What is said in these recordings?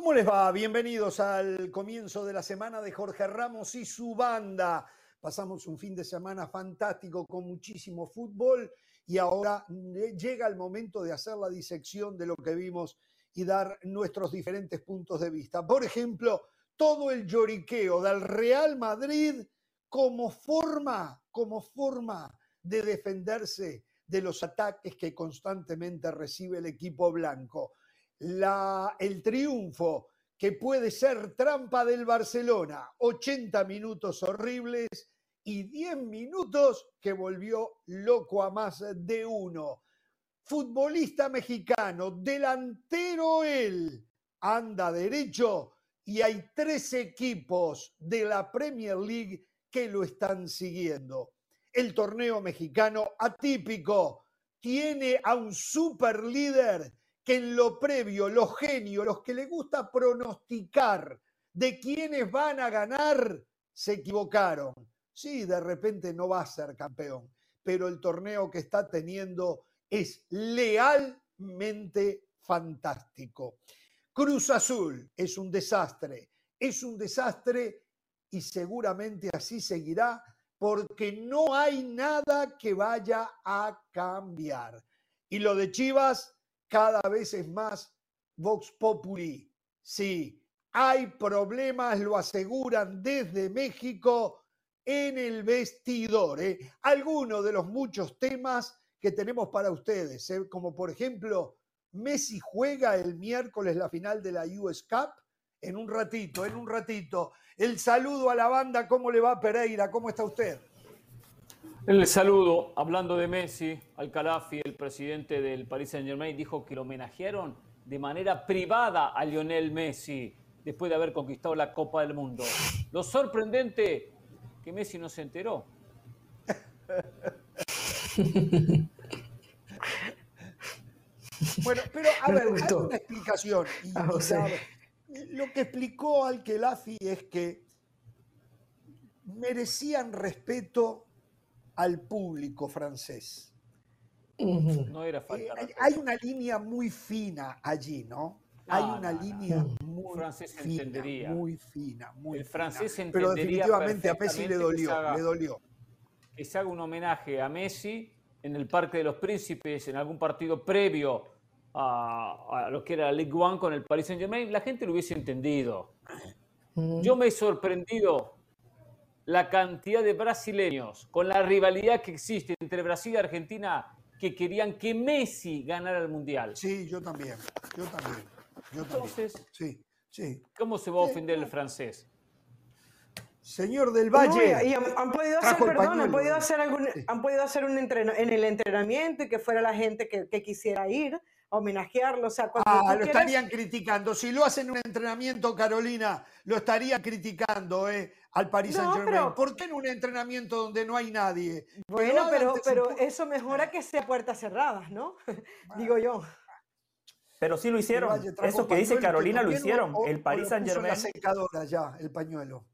¿Cómo les va? Bienvenidos al comienzo de la semana de Jorge Ramos y su banda. Pasamos un fin de semana fantástico con muchísimo fútbol y ahora llega el momento de hacer la disección de lo que vimos y dar nuestros diferentes puntos de vista. Por ejemplo, todo el lloriqueo del Real Madrid como forma, como forma de defenderse de los ataques que constantemente recibe el equipo blanco. La, el triunfo que puede ser trampa del Barcelona, 80 minutos horribles y 10 minutos que volvió loco a más de uno. Futbolista mexicano, delantero él, anda derecho y hay tres equipos de la Premier League que lo están siguiendo. El torneo mexicano atípico tiene a un super líder que en lo previo, los genios, los que le gusta pronosticar de quiénes van a ganar, se equivocaron. Sí, de repente no va a ser campeón, pero el torneo que está teniendo es lealmente fantástico. Cruz Azul es un desastre, es un desastre y seguramente así seguirá porque no hay nada que vaya a cambiar. Y lo de Chivas cada vez es más Vox Populi. Sí, hay problemas, lo aseguran desde México en el vestidor. ¿eh? Algunos de los muchos temas que tenemos para ustedes, ¿eh? como por ejemplo, Messi juega el miércoles la final de la US Cup. En un ratito, en un ratito. El saludo a la banda, ¿cómo le va Pereira? ¿Cómo está usted? El saludo, hablando de Messi, Al-Khalafi, el presidente del Paris Saint-Germain, dijo que lo homenajearon de manera privada a Lionel Messi después de haber conquistado la Copa del Mundo. Lo sorprendente que Messi no se enteró. bueno, pero a ver, hay una explicación. lo que explicó Al-Khelafi es que merecían respeto al público francés. No era falta. Eh, hay una línea muy fina allí, ¿no? hay una línea muy francés fina, entendería. muy fina, muy El francés fina. Pero definitivamente a Messi le dolió, le dolió. Que se haga un homenaje a Messi en el Parque de los Príncipes, en algún partido previo a, lo que era la Ligue 1 con el Paris Saint Germain, la gente lo hubiese entendido. Yo me he sorprendido la cantidad de brasileños con la rivalidad que existe entre Brasil y Argentina que querían que Messi ganara el Mundial. Sí, yo también, yo también. Yo Entonces, sí, sí. ¿cómo se va a ofender el francés? Señor del Valle. y han, podido hacer, perdón, han podido hacer, algún, han podido hacer un entreno, en el entrenamiento y que fuera la gente que, que quisiera ir homenajearlo. O sea, ah, lo estarían criticando. Si lo hacen en un entrenamiento, Carolina, lo estarían criticando eh, al Paris Saint Germain. ¿Por qué en un entrenamiento donde no hay nadie? Bueno, pero, pero eso mejora que sea puertas cerradas, ¿no? Digo yo. Pero sí lo hicieron. Eso que dice Carolina lo hicieron. el Paris Saint Germain. La secadora ya, el pañuelo.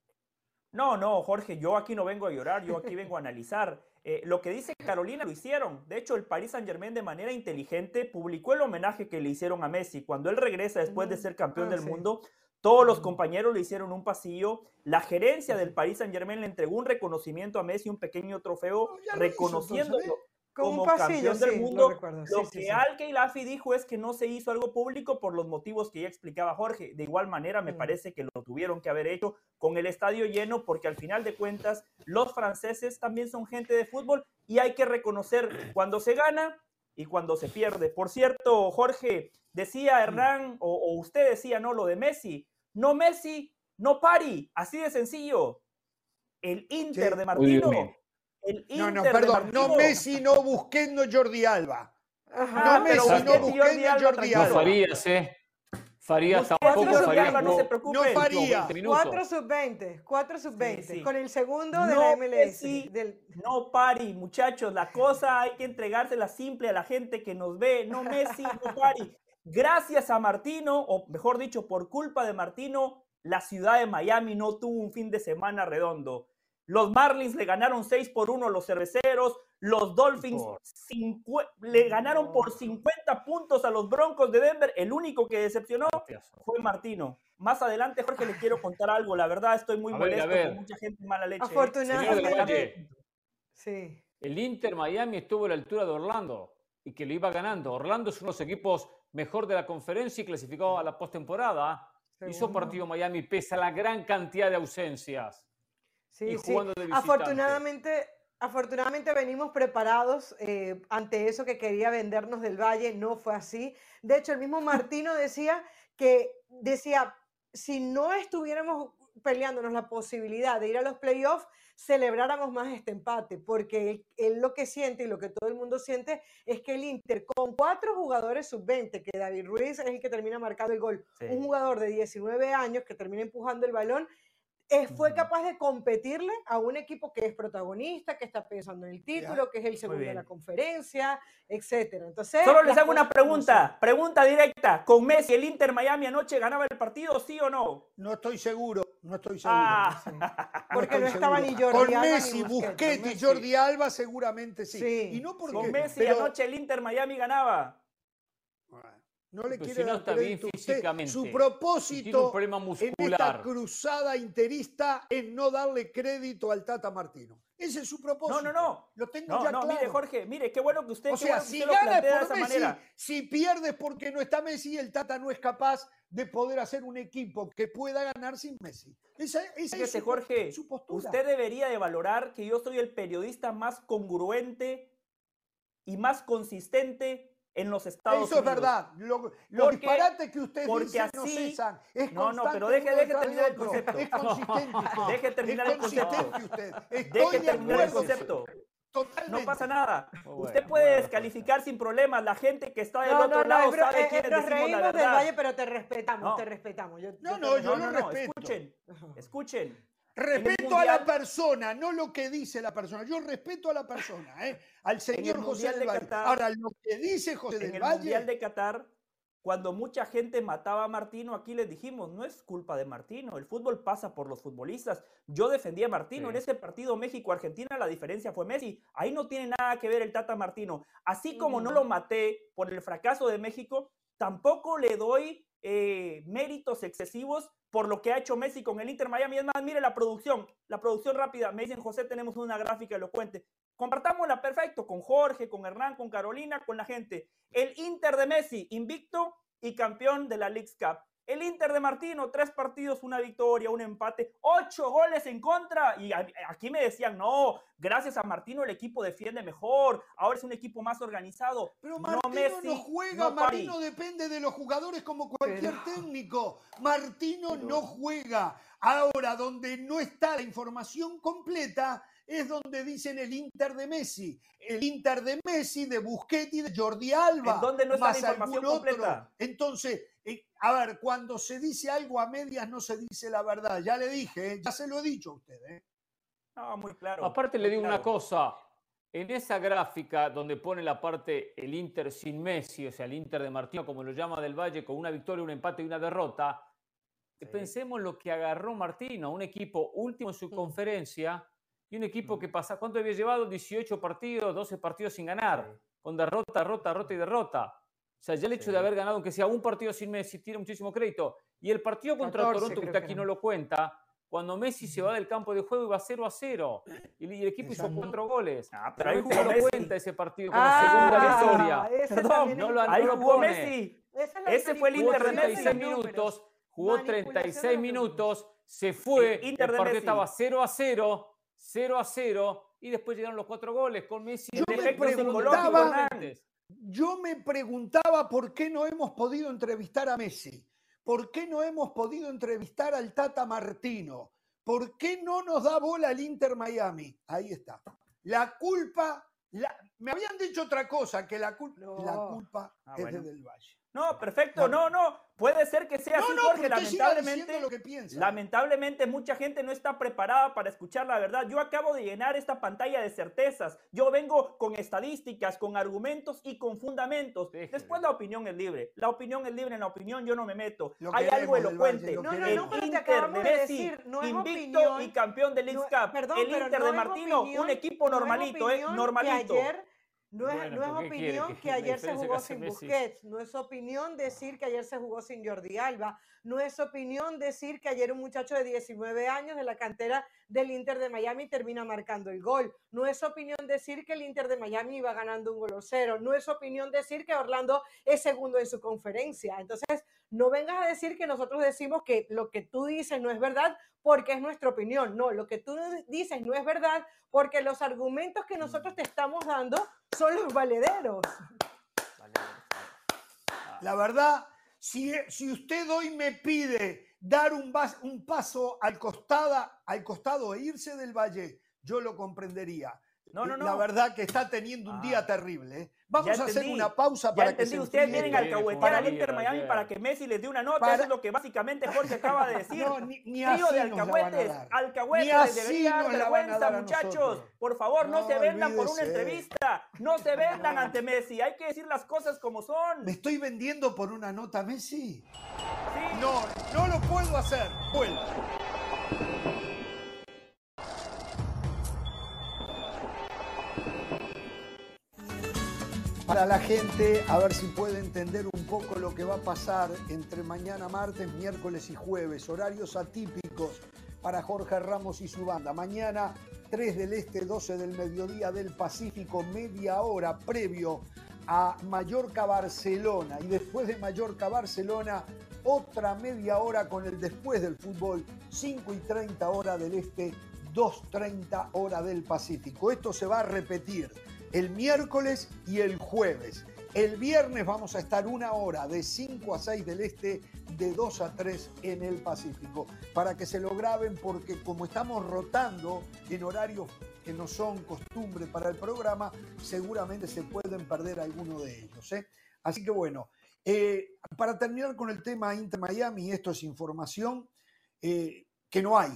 No, no, Jorge, yo aquí no vengo a llorar, yo aquí vengo a analizar. Eh, lo que dice Carolina lo hicieron. De hecho, el Paris Saint Germain de manera inteligente publicó el homenaje que le hicieron a Messi. Cuando él regresa después de ser campeón ah, del mundo, todos los compañeros le hicieron un pasillo. La gerencia del Paris Saint Germain le entregó un reconocimiento a Messi, un pequeño trofeo, reconociéndolo como campeón del mundo. Lo, que Al Keilafi dijo es que no se hizo algo público por los motivos que ya explicaba Jorge. De igual manera, me mm. parece que lo tuvieron que haber hecho con el estadio lleno, porque al final de cuentas, los franceses también son gente de fútbol y hay que reconocer cuando se gana y cuando se pierde. Por cierto, Jorge, decía Hernán, o, usted decía, no, lo de Messi. No Messi, no Pari, así de sencillo. El Inter de Martino no, no, perdón, no Messi, no Busquets, Jordi Alba. no Messi, no Busquets, Jordi Alba. No Farías, ¿eh? Farías tampoco, Farías no, se preocupe. No Farías. 4 sub 20, 4 sub 20, con el segundo de la MLS. No pari, muchachos, la cosa hay que entregársela simple a la gente que nos ve, no Messi, no pari. Gracias a Martino, o mejor dicho, por culpa de Martino, la ciudad de Miami no tuvo un fin de semana redondo. Los Marlins le ganaron 6 por 1 a los cerveceros. Los Dolphins le ganaron por 50 puntos a los Broncos de Denver. El único que decepcionó fue Martino. Más adelante, Jorge, le quiero contar algo. La verdad, estoy muy molesto con mucha gente mala leche. Afortunadamente. Sí. El Inter Miami estuvo a la altura de Orlando y que lo iba ganando. Orlando es uno de los equipos mejor de la conferencia y clasificó a la postemporada. Hizo partido Miami pese a la gran cantidad de ausencias. Sí, sí. afortunadamente, afortunadamente venimos preparados eh, ante eso que quería vendernos del Valle. No fue así. De hecho, el mismo Martino decía que decía, si no estuviéramos peleándonos la posibilidad de ir a los playoffs, celebráramos más este empate, porque él, lo que siente y lo que todo el mundo siente es que el Inter, con cuatro jugadores sub-20, que David Ruiz es el que termina marcando el gol, un jugador de 19 años que termina empujando el balón, fue capaz de competirle a un equipo que es protagonista, que está pensando en el título, que es el segundo de la conferencia, etcétera. Entonces, solo les hago una pregunta, pregunta directa. ¿Con Messi el Inter Miami anoche ganaba el partido, sí o no? No estoy seguro, no estoy seguro. Ah. porque no estaba ni Jordi Con Messi, Busquets y Jordi Alba seguramente sí. Y no porque, Con Messi anoche el Inter Miami ganaba. No le quiere dar crédito físicamente. Su propósito en esta cruzada interista es no darle crédito al Tata Martino. Ese es su propósito. No, no, no. Lo tengo ya claro. mire, Jorge, mire, qué bueno que usted, o sea, si por esa Messi, manera. Si pierdes porque no está Messi, el Tata no es capaz de poder hacer un equipo que pueda ganar sin Messi. Esa, esa es su, Jorge, su postura. Usted debería de valorar que yo soy el periodista más congruente y más consistente en los Estados Unidos. Eso es verdad. los disparates que usted dice así, no cesan. Es no, no, pero deje, deje terminar el concepto. Es consistente usted. Deje terminar el concepto. Usted. deje terminar el concepto. Totalmente. No pasa nada. usted puede descalificar sin problemas. La gente que está del otro lado sabe eh, quién es la verdad. del Valle, pero te respetamos, te respetamos. no, no, yo lo respeto. Escuchen, escuchen. Respeto a la persona, no lo que dice la persona. Yo respeto a la persona, ¿eh? al señor José del Valle. Ahora, lo que dice José del Valle. En el Mundial de Qatar, cuando mucha gente mataba a Martino, aquí les dijimos, no es culpa de Martino, el fútbol pasa por los futbolistas. Yo defendí a Martino, en ese partido México-Argentina la diferencia fue Messi, ahí no tiene nada que ver el Tata Martino. Así como no lo maté por el fracaso de México, tampoco le doy eh, méritos excesivos por lo que ha hecho Messi con el Inter Miami. Es más, mire la producción, la producción rápida. Me dicen, José, tenemos una gráfica elocuente. Compartámosla perfecto con Jorge, con Hernán, con Carolina, con la gente. El Inter de Messi, invicto y campeón de la League's Cup. El Inter de Martino, tres partidos, una victoria, un empate, ocho goles en contra. Y aquí me decían, no, gracias a Martino el equipo defiende mejor, ahora es un equipo más organizado. Pero Martino no, juega, Martino depende de los jugadores como cualquier técnico. Martino no juega. Ahora, donde no está la información completa, es donde dicen el Inter de Messi. El Inter de Messi, de Busquets de Jordi Alba. ¿En dónde no está la información completa? Entonces, eh, a ver, cuando se dice algo a medias no se dice la verdad. Ya le dije, ¿eh? ya se lo he dicho a usted. ¿eh? No, muy claro. Aparte le digo una cosa. En esa gráfica donde pone la parte el Inter sin Messi, o sea, el Inter de Martino, como lo llama Del Valle, con una victoria, un empate y una derrota, pensemos lo que agarró Martino, un equipo último en su conferencia y un equipo que pasa, ¿cuánto había llevado? 18 partidos, 12 partidos sin ganar, con derrota, derrota, derrota y derrota. O sea, ya el hecho de haber ganado, aunque sea un partido sin Messi, tiene muchísimo crédito. Y el partido contra Toronto, que usted aquí no lo cuenta, cuando Messi se va del campo de juego iba 0 a 0 y el equipo hizo cuatro goles. Ah, pero ahí jugó no lo cuenta ese partido como ah, segunda victoria. Perdón, no lo, ahí jugó Messi. Ese fue el Inter de Messi. minutos, jugó 36 minutos, se fue, el, Inter el partido estaba 0 a 0 0 a 0 y después llegaron los cuatro goles con Messi. Yo me, preguntaba, yo me preguntaba por qué no hemos podido entrevistar a Messi, por qué no hemos podido entrevistar al Tata Martino, por qué no nos da bola el Inter Miami. Ahí está. La culpa, me habían dicho otra cosa, que la, la culpa es de Del Valle. No, perfecto, no, no. Puede ser que sea así, Jorge. Lamentablemente, lo que piensa. lamentablemente, mucha gente no está preparada para escuchar la verdad. Yo acabo de llenar esta pantalla de certezas. Yo vengo con estadísticas, con argumentos y con fundamentos. Después la opinión es libre. La opinión es libre. En la opinión yo no me meto. Hay algo elocuente. no, no, el Inter de Messi, invicto y campeón del League Cup. el Inter de Martino, un equipo normalito, ¿eh? Normalito. No es, opinión que, ayer se jugó sin Busquets, no es opinión decir que ayer se jugó sin Jordi Alba, no es opinión decir que ayer un muchacho de 19 años de la cantera del Inter de Miami termina marcando el gol, no es opinión decir que el Inter de Miami iba ganando un gol o cero, no es opinión decir que Orlando es segundo en su conferencia. Entonces, no vengas a decir que nosotros decimos que lo que tú dices no es verdad porque es nuestra opinión. No, lo que tú dices no es verdad porque los argumentos que nosotros te estamos dando son los valederos. La verdad, si, si usted hoy me pide dar un, un paso al, costada, al costado e irse del valle, yo lo comprendería. No, no, no. La verdad que está teniendo un día ah. terrible. ¿eh? Vamos a hacer una pausa para que se Ustedes vienen a alcahuetear al Inter Miami para que Messi les dé una nota. Eso es lo que básicamente Jorge acaba de decir. No, ni, ni así de alcahuetes. Alcahuetes debería dar vergüenza, muchachos. Por favor, no, se vendan por una entrevista. No se vendan ante Messi. Hay que decir las cosas como son. ¿Me estoy vendiendo por una nota Messi? Sí. No, no lo puedo hacer. Vuelvo. Para la gente, a ver si puede entender un poco lo que va a pasar entre mañana martes, miércoles y jueves, horarios atípicos para Jorge Ramos y su banda. Mañana 3 del Este, 12 del mediodía del Pacífico, media hora previo a Mallorca-Barcelona y después de Mallorca-Barcelona otra media hora con el después del fútbol, 5 y 30 hora del Este, 2.30 hora del Pacífico. Esto se va a repetir el miércoles y el jueves. El viernes vamos a estar una hora de 5 a 6 del este, de 2 a 3 en el Pacífico, para que se lo graben porque como estamos rotando en horarios que no son costumbre para el programa, seguramente se pueden perder alguno de ellos. ¿eh? Así que bueno, eh, para terminar con el tema Inter Miami, esto es información eh, que no hay,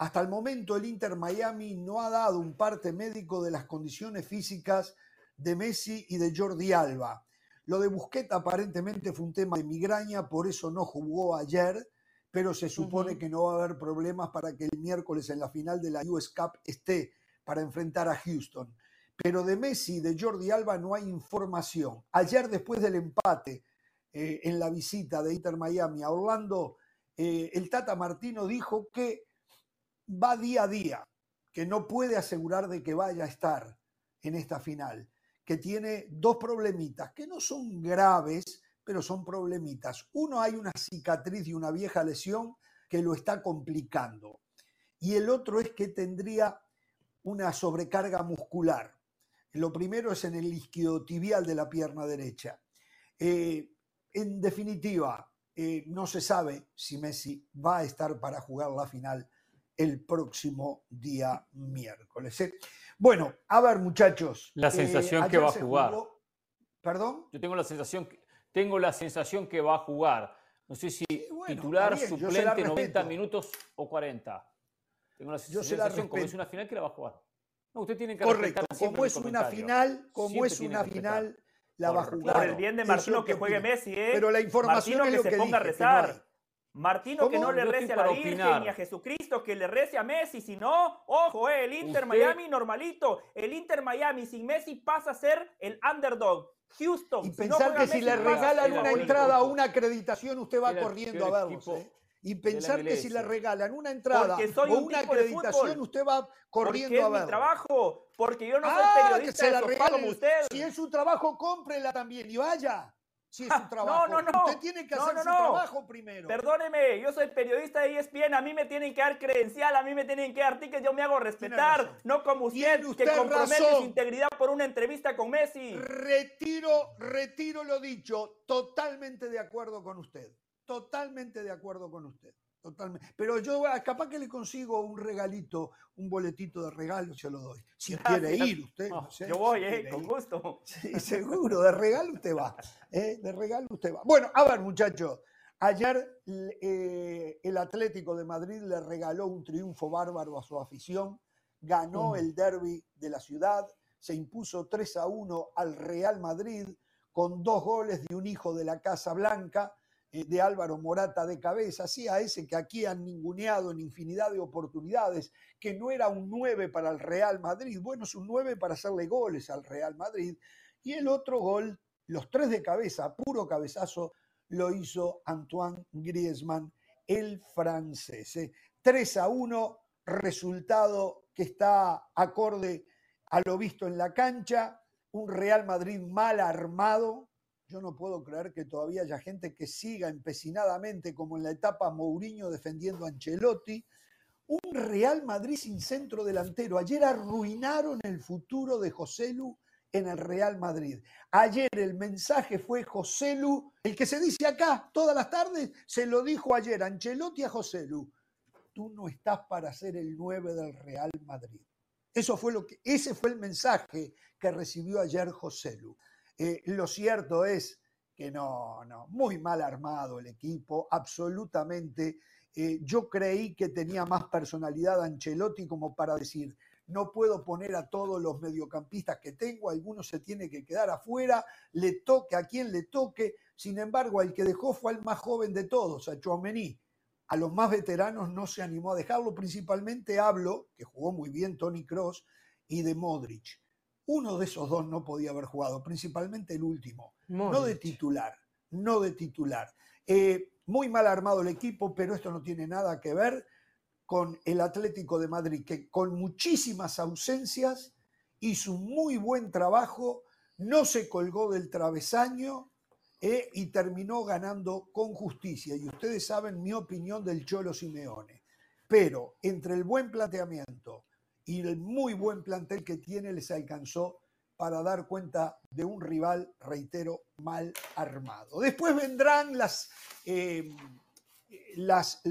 hasta el momento el Inter Miami no ha dado un parte médico de las condiciones físicas de Messi y de Jordi Alba. Lo de Busquets aparentemente fue un tema de migraña, por eso no jugó ayer, pero se supone que no va a haber problemas para que el miércoles en la final de la US Cup esté para enfrentar a Houston. Pero de Messi y de Jordi Alba no hay información. Ayer después del empate eh, en la visita de Inter Miami a Orlando, eh, el Tata Martino dijo que va día a día, que no puede asegurar de que vaya a estar en esta final, que tiene dos problemitas, que no son graves, pero son problemitas. Uno, hay una cicatriz y una vieja lesión que lo está complicando. Y el otro es que tendría una sobrecarga muscular. Lo primero es en el isquiotibial de la pierna derecha. Eh, en definitiva, eh, no se sabe si Messi va a estar para jugar la final el próximo día miércoles. ¿eh? Bueno, a ver muchachos. La sensación que va a jugar. ¿Perdón? Yo tengo la sensación, que, tengo la sensación que va a jugar. No sé si titular, suplente, 90 minutos o 40. Tengo la sensación, como es una final, que la va a jugar. No, usted tiene que Correcto, como es una final, como es una final, la va a jugar. Por el bien de Martino que juegue Messi, ¿eh? Pero la información es que, se ponga a rezar. Martino que no le rece a la Virgen ni a Jesucristo, que le rece a Messi, si no, ojo, eh, el Inter Miami normalito, el Inter Miami sin Messi pasa a ser el underdog. Houston. Y pensar que si le regalan una entrada o una acreditación, usted va corriendo a verlos. Eh. Y pensar que si le regalan una entrada o una acreditación, usted va corriendo a verlos. es mi trabajo, porque yo no soy ah, periodista de como usted. Si es su trabajo, cómprela también y vaya si es su trabajo. No, no, no. Usted tiene que hacer su trabajo primero. Perdóneme, yo soy periodista de ESPN, a mí me tienen que dar credencial, a mí me tienen que dar tickets, yo me hago respetar, no como usted, que compromete su integridad por una entrevista con Messi. Retiro, retiro lo dicho, totalmente de acuerdo con usted. Totalmente de acuerdo con usted. Totalmente. Pero yo ah, capaz que le consigo un regalito, un boletito de regalo, se lo doy. Si quiere ir usted. yo voy, eh, con gusto. Sí, seguro, de regalo usted va. Eh, de regalo usted va. Bueno, a ver, muchachos. Ayer eh, el Atlético de Madrid le regaló un triunfo bárbaro a su afición, ganó el derby de la ciudad, se impuso 3 a 1 al Real Madrid con dos goles de un hijo de la Casa Blanca, de Álvaro Morata de cabeza, sí, a ese que aquí han ninguneado en infinidad de oportunidades, que no era un 9 para el Real Madrid, bueno, es un 9 para hacerle goles al Real Madrid, y el otro gol, los tres de cabeza, puro cabezazo, lo hizo Antoine Griezmann, el francés. 3 ¿eh? a 1, resultado que está acorde a lo visto en la cancha, un Real Madrid mal armado. Yo no puedo creer que todavía haya gente que siga empecinadamente como en la etapa Mourinho defendiendo a Ancelotti. Un Real Madrid sin centro delantero. Ayer arruinaron el futuro de José Lu en el Real Madrid. Ayer el mensaje fue José Lu, el que se dice acá todas las tardes, se lo dijo ayer Ancelotti a José Lu. Tú no estás para ser el 9 del Real Madrid. Eso fue lo que, ese fue el mensaje que recibió ayer José Lu. Eh, lo cierto es que no, no, muy mal armado el equipo, absolutamente. Eh, yo creí que tenía más personalidad Ancelotti como para decir, no puedo poner a todos los mediocampistas que tengo, algunos se tiene que quedar afuera, le toque a quien le toque, sin embargo, el que dejó fue al más joven de todos, a Chouameni. A los más veteranos no se animó a dejarlo, principalmente hablo, que jugó muy bien Tony Cross, y de Modric. Uno de esos dos no podía haber jugado, principalmente el último, no de titular, no de titular. Eh, muy mal armado el equipo, pero esto no tiene nada que ver con el Atlético de Madrid, que con muchísimas ausencias hizo un muy buen trabajo, no se colgó del travesaño eh, y terminó ganando con justicia. Y ustedes saben mi opinión del Cholo Simeone. Pero entre el buen planteamiento y el muy buen plantel que tiene, les alcanzó para dar cuenta de un rival, reitero, mal armado. Después vendrán las, eh, las,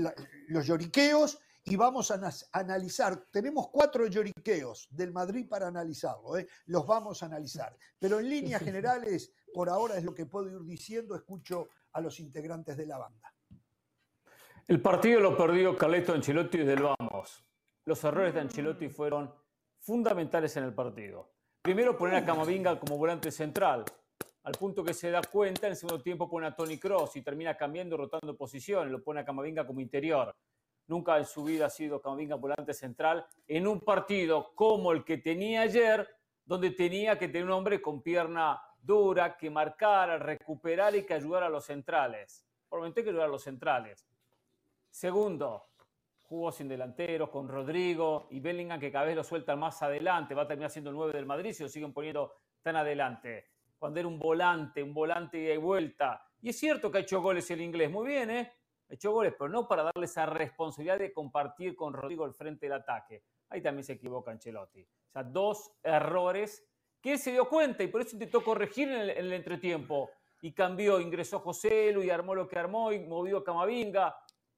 los lloriqueos y vamos a analizar. Tenemos cuatro lloriqueos del Madrid para analizarlo, ¿eh? los vamos a analizar. Pero en líneas generales, por ahora es lo que puedo ir diciendo, escucho a los integrantes de la banda. El partido lo perdió Carleto Ancelotti desde el vamos. Los errores de Ancelotti fueron fundamentales en el partido. Primero poner a Camavinga como volante central, al punto que se da cuenta, en el segundo tiempo pone a Tony Cross y termina cambiando, rotando posiciones, lo pone a Camavinga como interior nunca en su vida ha sido Camavinga volante central, en un partido como el que tenía ayer, donde tenía que tener un hombre con pierna dura, que marcara, recuperar y que ayudara a los centrales. Por que ayudar a los centrales. Segundo, jugó sin delanteros, con Rodrigo y Bellingham, que cada vez lo sueltan más adelante, va a terminar siendo el 9 del Madrid si lo siguen poniendo tan adelante. Cuando era un volante, un volante de vuelta. Y es cierto que ha hecho goles el inglés, muy bien, ¿eh? hecho goles, pero no para darle esa responsabilidad de compartir con Rodrigo el frente del ataque. Ahí también se equivoca Ancelotti. O sea, dos errores que él se dio cuenta y por eso intentó corregir en el, entretiempo. Y cambió, ingresó José Lu y armó lo que armó y movió a Camavinga,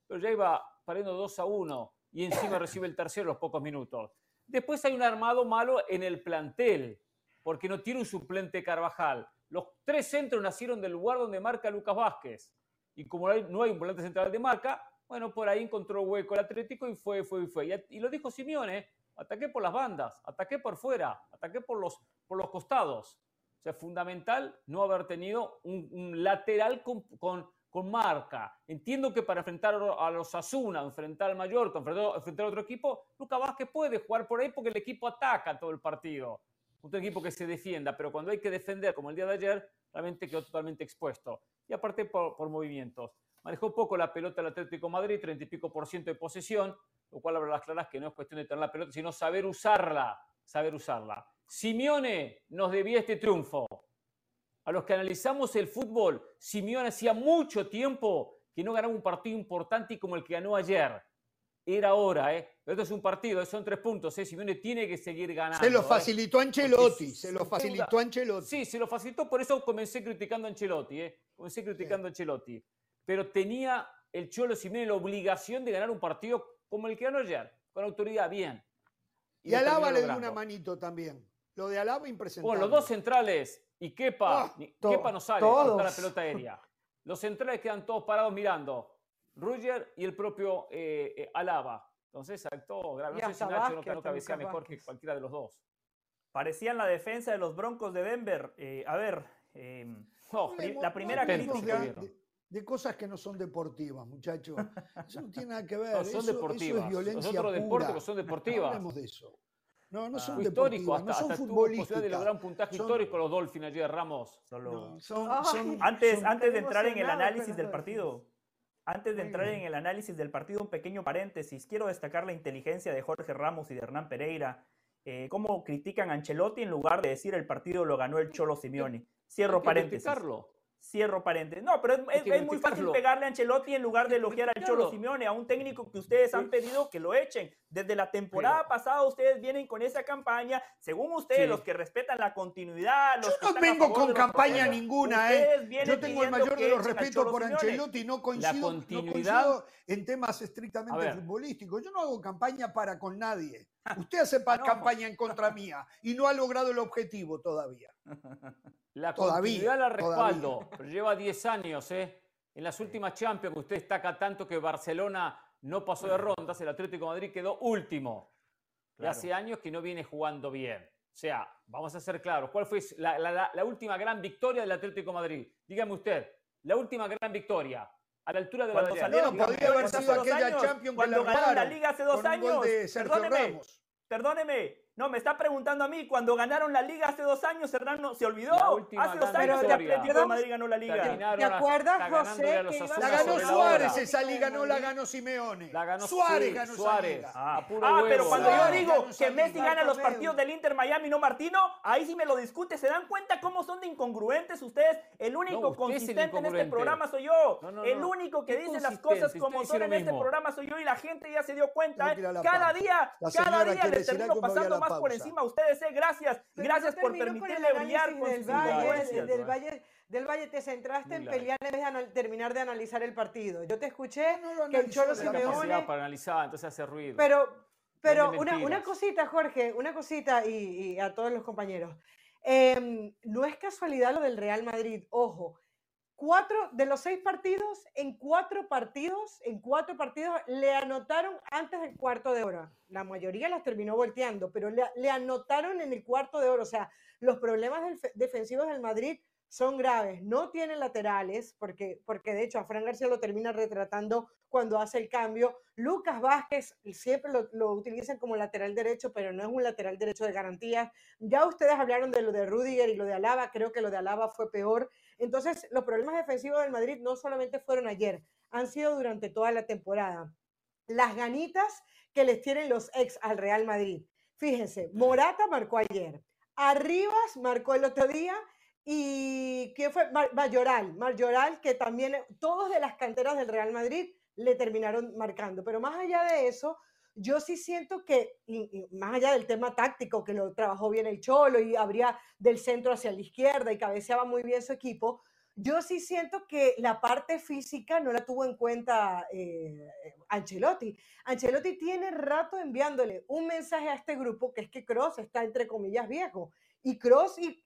pero ya iba perdiendo 2 a 1 y encima recibe el tercero a los pocos minutos. Después hay un armado malo en el plantel, porque no tiene un suplente Carvajal. Los tres centros nacieron del lugar donde marca Lucas Vázquez y como no hay, un volante central de marca, bueno, por ahí encontró hueco el Atlético y fue, fue, fue. Y, lo dijo Simeone, ataqué por las bandas, ataqué por fuera, ataqué por los, por los costados. O sea, fundamental no haber tenido un, lateral con, marca. Entiendo que para enfrentar a los Asuna, enfrentar al Mallorca, enfrentar, a otro equipo, Lucas Vázquez puede jugar por ahí porque el equipo ataca todo el partido. Un equipo que se defienda, pero cuando hay que defender, como el día de ayer, realmente quedó totalmente expuesto y aparte por, movimientos. Manejó poco la pelota el Atlético Madrid, 30 y pico por ciento de posesión, lo cual habla las claras que no es cuestión de tener la pelota, sino saber usarla, saber usarla. Simeone nos debía este triunfo. A los que analizamos el fútbol, Simeone hacía mucho tiempo que no ganaba un partido importante como el que ganó ayer. Era hora, ¿eh? Pero esto es un partido, son tres puntos, ¿eh? Simeone tiene que seguir ganando. Se lo ¿eh? facilitó Ancelotti, se lo facilitó Ancelotti. Sí, se lo facilitó, por eso comencé criticando a Ancelotti, ¿eh? Comencé criticando a Ancelotti. Pero tenía el Cholo Simeone la obligación de ganar un partido como el que ganó ayer, con autoridad, bien. Y, Alaba le dio una manito también. Lo de Alaba impresionante. Bueno, los dos centrales y Kepa, Kepa no sale todos. la pelota aérea. Los centrales quedan todos parados mirando. Ruger y el propio eh, eh, Alaba. Entonces saltó No sé si Nacho no, cabecea mejor que cualquiera de los dos. Parecían la defensa de los Broncos de Denver. Eh, a ver, em, la primera crítica. De, cosas que no son deportivas, muchachos. Eso no tiene nada que ver. No, son deportivas. es violencia Los deportes que son deportivas. No hablemos de eso. No, no son históricos, hasta, no son hasta futbolísticas. de lograr un puntaje histórico los Dolphins ayer, Ramos. antes, antes de entrar en el análisis del partido, antes de entrar en el análisis del partido, un pequeño paréntesis. Quiero destacar la inteligencia de Jorge Ramos y de Hernán Pereira. Eh, cómo critican a Ancelotti en lugar de decir el partido lo ganó el Cholo Simeone. Cierro paréntesis. Cierro paréntesis. No, pero es, muy fácil pegarle a Ancelotti en lugar de elogiar al Cholo Simeone, a un técnico que ustedes han pedido que lo echen. Desde la temporada pasada ustedes vienen con esa campaña. Según ustedes, los que respetan la continuidad. Los Yo no vengo con campaña ninguna, ¿eh? Yo tengo el mayor de los respetos por Ancelotti. No coincido, no coincido en temas estrictamente futbolísticos. Yo no hago campaña para con nadie. Usted hace campaña en contra mía y no ha logrado el objetivo todavía. La continuidad la respaldo, pero lleva 10 años, ¿eh? En las últimas Champions, usted destaca tanto que Barcelona no pasó de rondas, el Atlético de Madrid quedó último. Y hace años que no viene jugando bien. O sea, vamos a ser claros, ¿cuál fue la, última gran victoria del Atlético de Madrid? Dígame usted, la última gran victoria. A la altura de cuando la salieron, podría haber sido aquella Champions cuando ganaron la Liga hace dos años. Perdóneme, perdóneme, no, me está preguntando a mí, cuando ganaron la Liga hace dos años, Hernán se olvidó. Hace dos años el Atlético de Madrid ganó la Liga. ¿Te acuerdas, José? la ganó Suárez esa Liga, no la ganó Simeone. La ganó Suárez, ganó Suárez. Ah, ah pero cuando yo digo que Messi gana los partidos del Inter Miami, no Martino, ahí sí me lo discute. ¿Se dan cuenta cómo son de incongruentes ustedes? El único consistente en este programa soy yo. el único que dice las cosas como son en este programa soy yo y la gente ya se dio cuenta. ¿eh? Cada día, cada día les termino pasando más por encima ustedes, eh. Gracias, gracias por permitirle brillar con del valle, del valle, del Valle te centraste en pelear en vez de terminar de analizar el partido. Yo te escuché que el Cholo Simeone... para analizar, entonces hace ruido. Pero, pero una, una, cosita, Jorge, una cosita y, a todos los compañeros. Em, no es casualidad lo del Real Madrid, ojo cuatro de los seis partidos, en cuatro partidos, en cuatro partidos le anotaron antes del cuarto de hora. La mayoría las terminó volteando, pero le, anotaron en el cuarto de hora. O sea, los problemas defensivos del Madrid son graves. No tiene laterales, porque, porque de hecho a Fran García lo termina retratando cuando hace el cambio. Lucas Vázquez siempre lo, lo, utilizan como lateral derecho, pero no es un lateral derecho de garantías. Ya ustedes hablaron de lo de Rudiger y lo de Alaba, creo que lo de Alaba fue peor. Entonces, los problemas defensivos del Madrid no solamente fueron ayer, han sido durante toda la temporada. Las ganitas que les tienen los ex al Real Madrid. Fíjense, Morata marcó ayer, Arribas marcó el otro día y ¿quién fue? Mayoral, Mayoral, que también todos de las canteras del Real Madrid le terminaron marcando. Pero más allá de eso, yo sí siento que, más allá del tema táctico, que lo trabajó bien el Cholo y abría del centro hacia la izquierda y cabeceaba muy bien su equipo, yo sí siento que la parte física no la tuvo en cuenta eh, Ancelotti. Ancelotti tiene rato enviándole un mensaje a este grupo que es que Cross está entre comillas viejo. Y Cross y,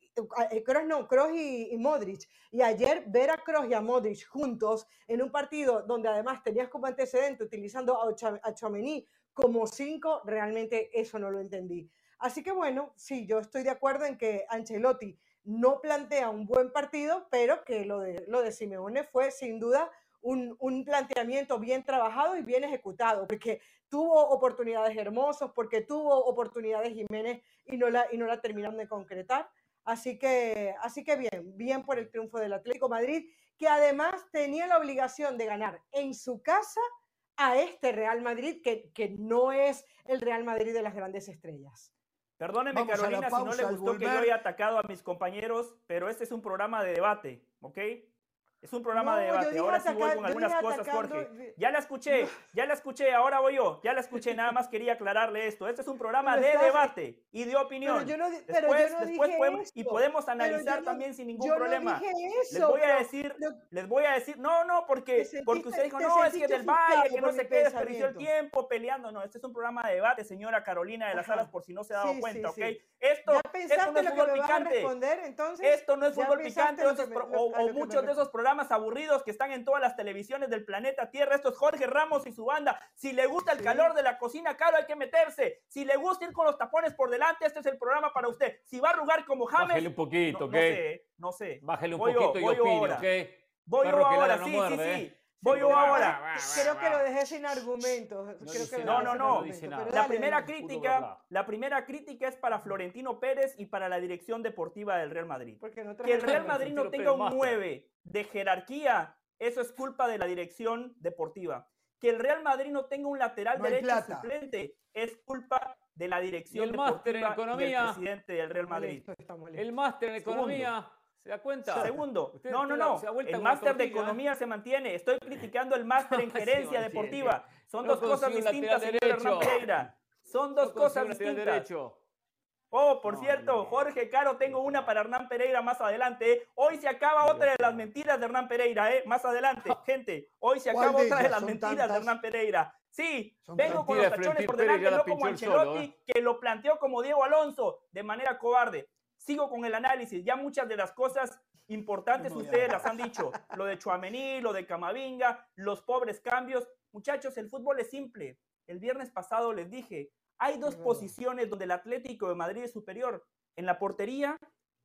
eh, Kroos no, Kroos y, Modric. Y ayer ver a Kroos y a Modric juntos en un partido donde además tenías como antecedente utilizando a, a Chouameni como cinco, realmente eso no lo entendí. Así que bueno, sí, yo estoy de acuerdo en que Ancelotti no plantea un buen partido, pero que lo de, lo de Simeone fue sin duda un, un, planteamiento bien trabajado y bien ejecutado, porque tuvo oportunidades hermosas, porque tuvo oportunidades Jiménez y no la, y no la terminaron de concretar. Así que, así que bien, bien por el triunfo del Atlético Madrid, que además tenía la obligación de ganar en su casa a este Real Madrid que, que no es el Real Madrid de las grandes estrellas. Perdóneme, Carolina, si no le gustó que yo haya atacado a mis compañeros, pero este es un programa de debate, ¿ok? Es un programa de debate. Ahora sí voy con algunas cosas, Jorge. Ya la escuché, ya la escuché, ahora voy yo. Ya la escuché, nada más quería aclararle esto. Este es un programa de debate y de opinión. Pero yo no, después, yo no después podemos, y podemos analizar también sin ningún problema. les voy a decir, les voy a decir, no, no, porque, porque usted dijo, no, es que del Valle, que no se quede, desperdició el tiempo peleando. No, este es un programa de debate, señora Carolina de las Salas, por si no se ha dado cuenta, ¿ok? Esto, esto no es fútbol picante. Esto no es fútbol picante o muchos de esos programas aburridos que están en todas las televisiones del planeta Tierra. Esto es Jorge Ramos y su banda. Si le gusta el calor de la cocina, claro, hay que meterse. Si le gusta ir con los tapones por delante, este es el programa para usted. Si va a arrugar como James. Bájale un poquito, no, ¿ok? No sé, no sé. Bájale un poquito y opine, ¿ok? Voy yo ahora, sí, sí, sí. ¿eh? Voy yo ahora. Creo que lo dejé sin argumentos. No, no, no. La primera crítica, la primera crítica es para Florentino Pérez y para la dirección deportiva del Real Madrid. que el Real Madrid no tenga un 9 de jerarquía, eso es culpa de la dirección deportiva. Que el Real Madrid no tenga un lateral derecho suplente es culpa de la dirección el máster en economía, del presidente del Real Madrid. El máster en economía. ¿Se da cuenta? Segundo, no, no, no. El máster de economía se mantiene. Estoy criticando el máster en gerencia deportiva. Son dos cosas distintas, señor Hernán Pereira. Son dos cosas distintas. Oh, por cierto, Jorge Caro, tengo una para Hernán Pereira más adelante. Hoy se acaba otra de las mentiras de Hernán Pereira, ¿eh? Más adelante, gente. Hoy se acaba otra de las mentiras de Hernán Pereira. Sí, vengo con los tachones por delante, no como Ancelotti, ¿eh? que lo planteó como Diego Alonso, de manera cobarde. Sigo con el análisis. Ya muchas de las cosas importantes ustedes las han dicho. Lo de Chuamení, lo de Camavinga, los pobres cambios. Muchachos, el fútbol es simple. El viernes pasado les dije, hay dos posiciones donde el Atlético de Madrid es superior, en la portería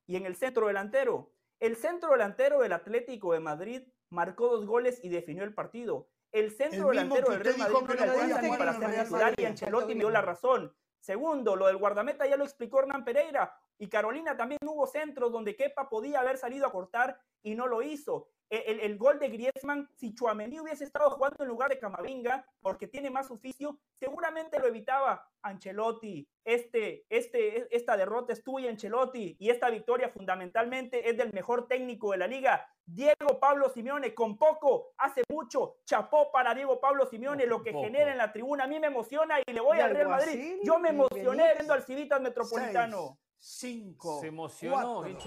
y en el centro delantero. El centro delantero del Atlético de Madrid marcó dos goles y definió el partido. El centro delantero del Real Madrid no le alcanza ni para ser titular y Ancelotti me dio la razón. Segundo, lo del guardameta ya lo explicó Hernán Pereira. Y Carolina también hubo centros donde Kepa podía haber salido a cortar y no lo hizo. E, el, gol de Griezmann, si Chuamení hubiese estado jugando en lugar de Camavinga, porque tiene más oficio, seguramente lo evitaba Ancelotti. Este, este, esta derrota es tuya, Ancelotti, y esta victoria fundamentalmente es del mejor técnico de la liga, Diego Pablo Simeone, con poco, hace mucho, chapó para Diego Pablo Simeone, lo que genera en la tribuna. A mí me emociona y le voy al Real Madrid. Yo me emocioné viendo al Civitas Metropolitano. Cinco, Se emocionó, cuatro,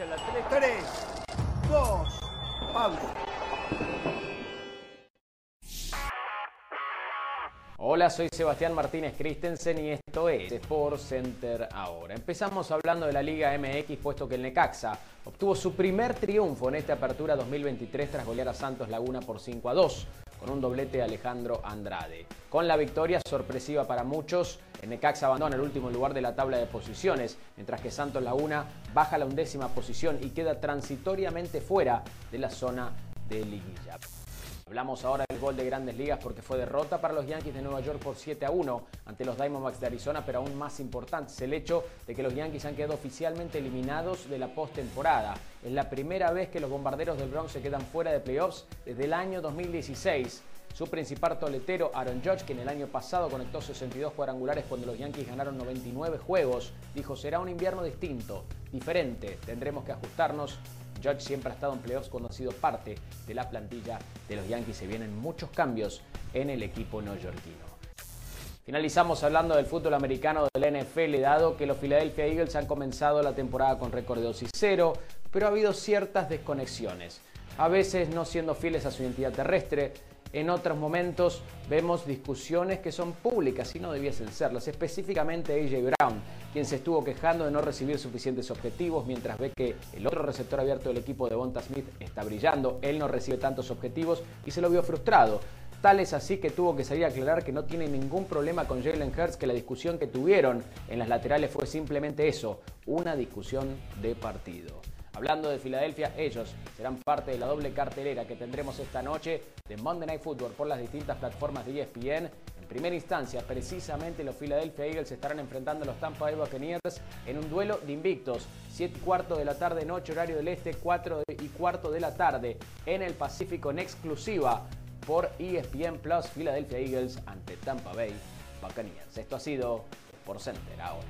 tres, dos, pausa. Hola, soy Sebastián Martínez Christensen y esto es Sport Center ahora. Empezamos hablando de la Liga MX, puesto que el Necaxa obtuvo su primer triunfo en esta apertura 2023 tras golear a Santos Laguna por 5 a 2, con un doblete de Alejandro Andrade. Con la victoria sorpresiva para muchos, el Necaxa abandona el último lugar de la tabla de posiciones, mientras que Santos Laguna baja la undécima posición y queda transitoriamente fuera de la zona de liguilla. Hablamos ahora del gol de grandes ligas porque fue derrota para los Yankees de Nueva York por 7 a 1 ante los Diamondbacks de Arizona, pero aún más importante es el hecho de que los Yankees han quedado oficialmente eliminados de la postemporada. Es la primera vez que los bombarderos del Bronx se quedan fuera de playoffs desde el año 2016. Su principal toletero, Aaron Judge, que en el año pasado conectó 62 cuadrangulares cuando los Yankees ganaron 99 juegos, dijo será un invierno distinto, diferente, tendremos que ajustarnos Judge siempre ha estado en playoffs cuando ha sido parte de la plantilla de los Yankees. Se vienen muchos cambios en el equipo neoyorquino. Finalizamos hablando del fútbol americano del NFL, dado que los Philadelphia Eagles han comenzado la temporada con récord de 2 y 0, pero ha habido ciertas desconexiones. A veces no siendo fieles a su identidad terrestre, en otros momentos vemos discusiones que son públicas y no debiesen serlas, específicamente AJ Brown, quien se estuvo quejando de no recibir suficientes objetivos mientras ve que el otro receptor abierto del equipo de Bonta Smith está brillando, él no recibe tantos objetivos y se lo vio frustrado. Tal es así que tuvo que salir a aclarar que no tiene ningún problema con Jalen Hurts, que la discusión que tuvieron en las laterales fue simplemente eso, una discusión de partido. Hablando de Filadelfia, ellos serán parte de la doble cartelera que tendremos esta noche de Monday Night Football por las distintas plataformas de ESPN. En primera instancia, precisamente los Philadelphia Eagles estarán enfrentando a los Tampa Bay Buccaneers en un duelo de invictos. 7 y cuarto de la tarde, noche horario del este, 4 y cuarto de la tarde en el Pacífico en exclusiva por ESPN Plus Philadelphia Eagles ante Tampa Bay Buccaneers. Esto ha sido por Center ahora.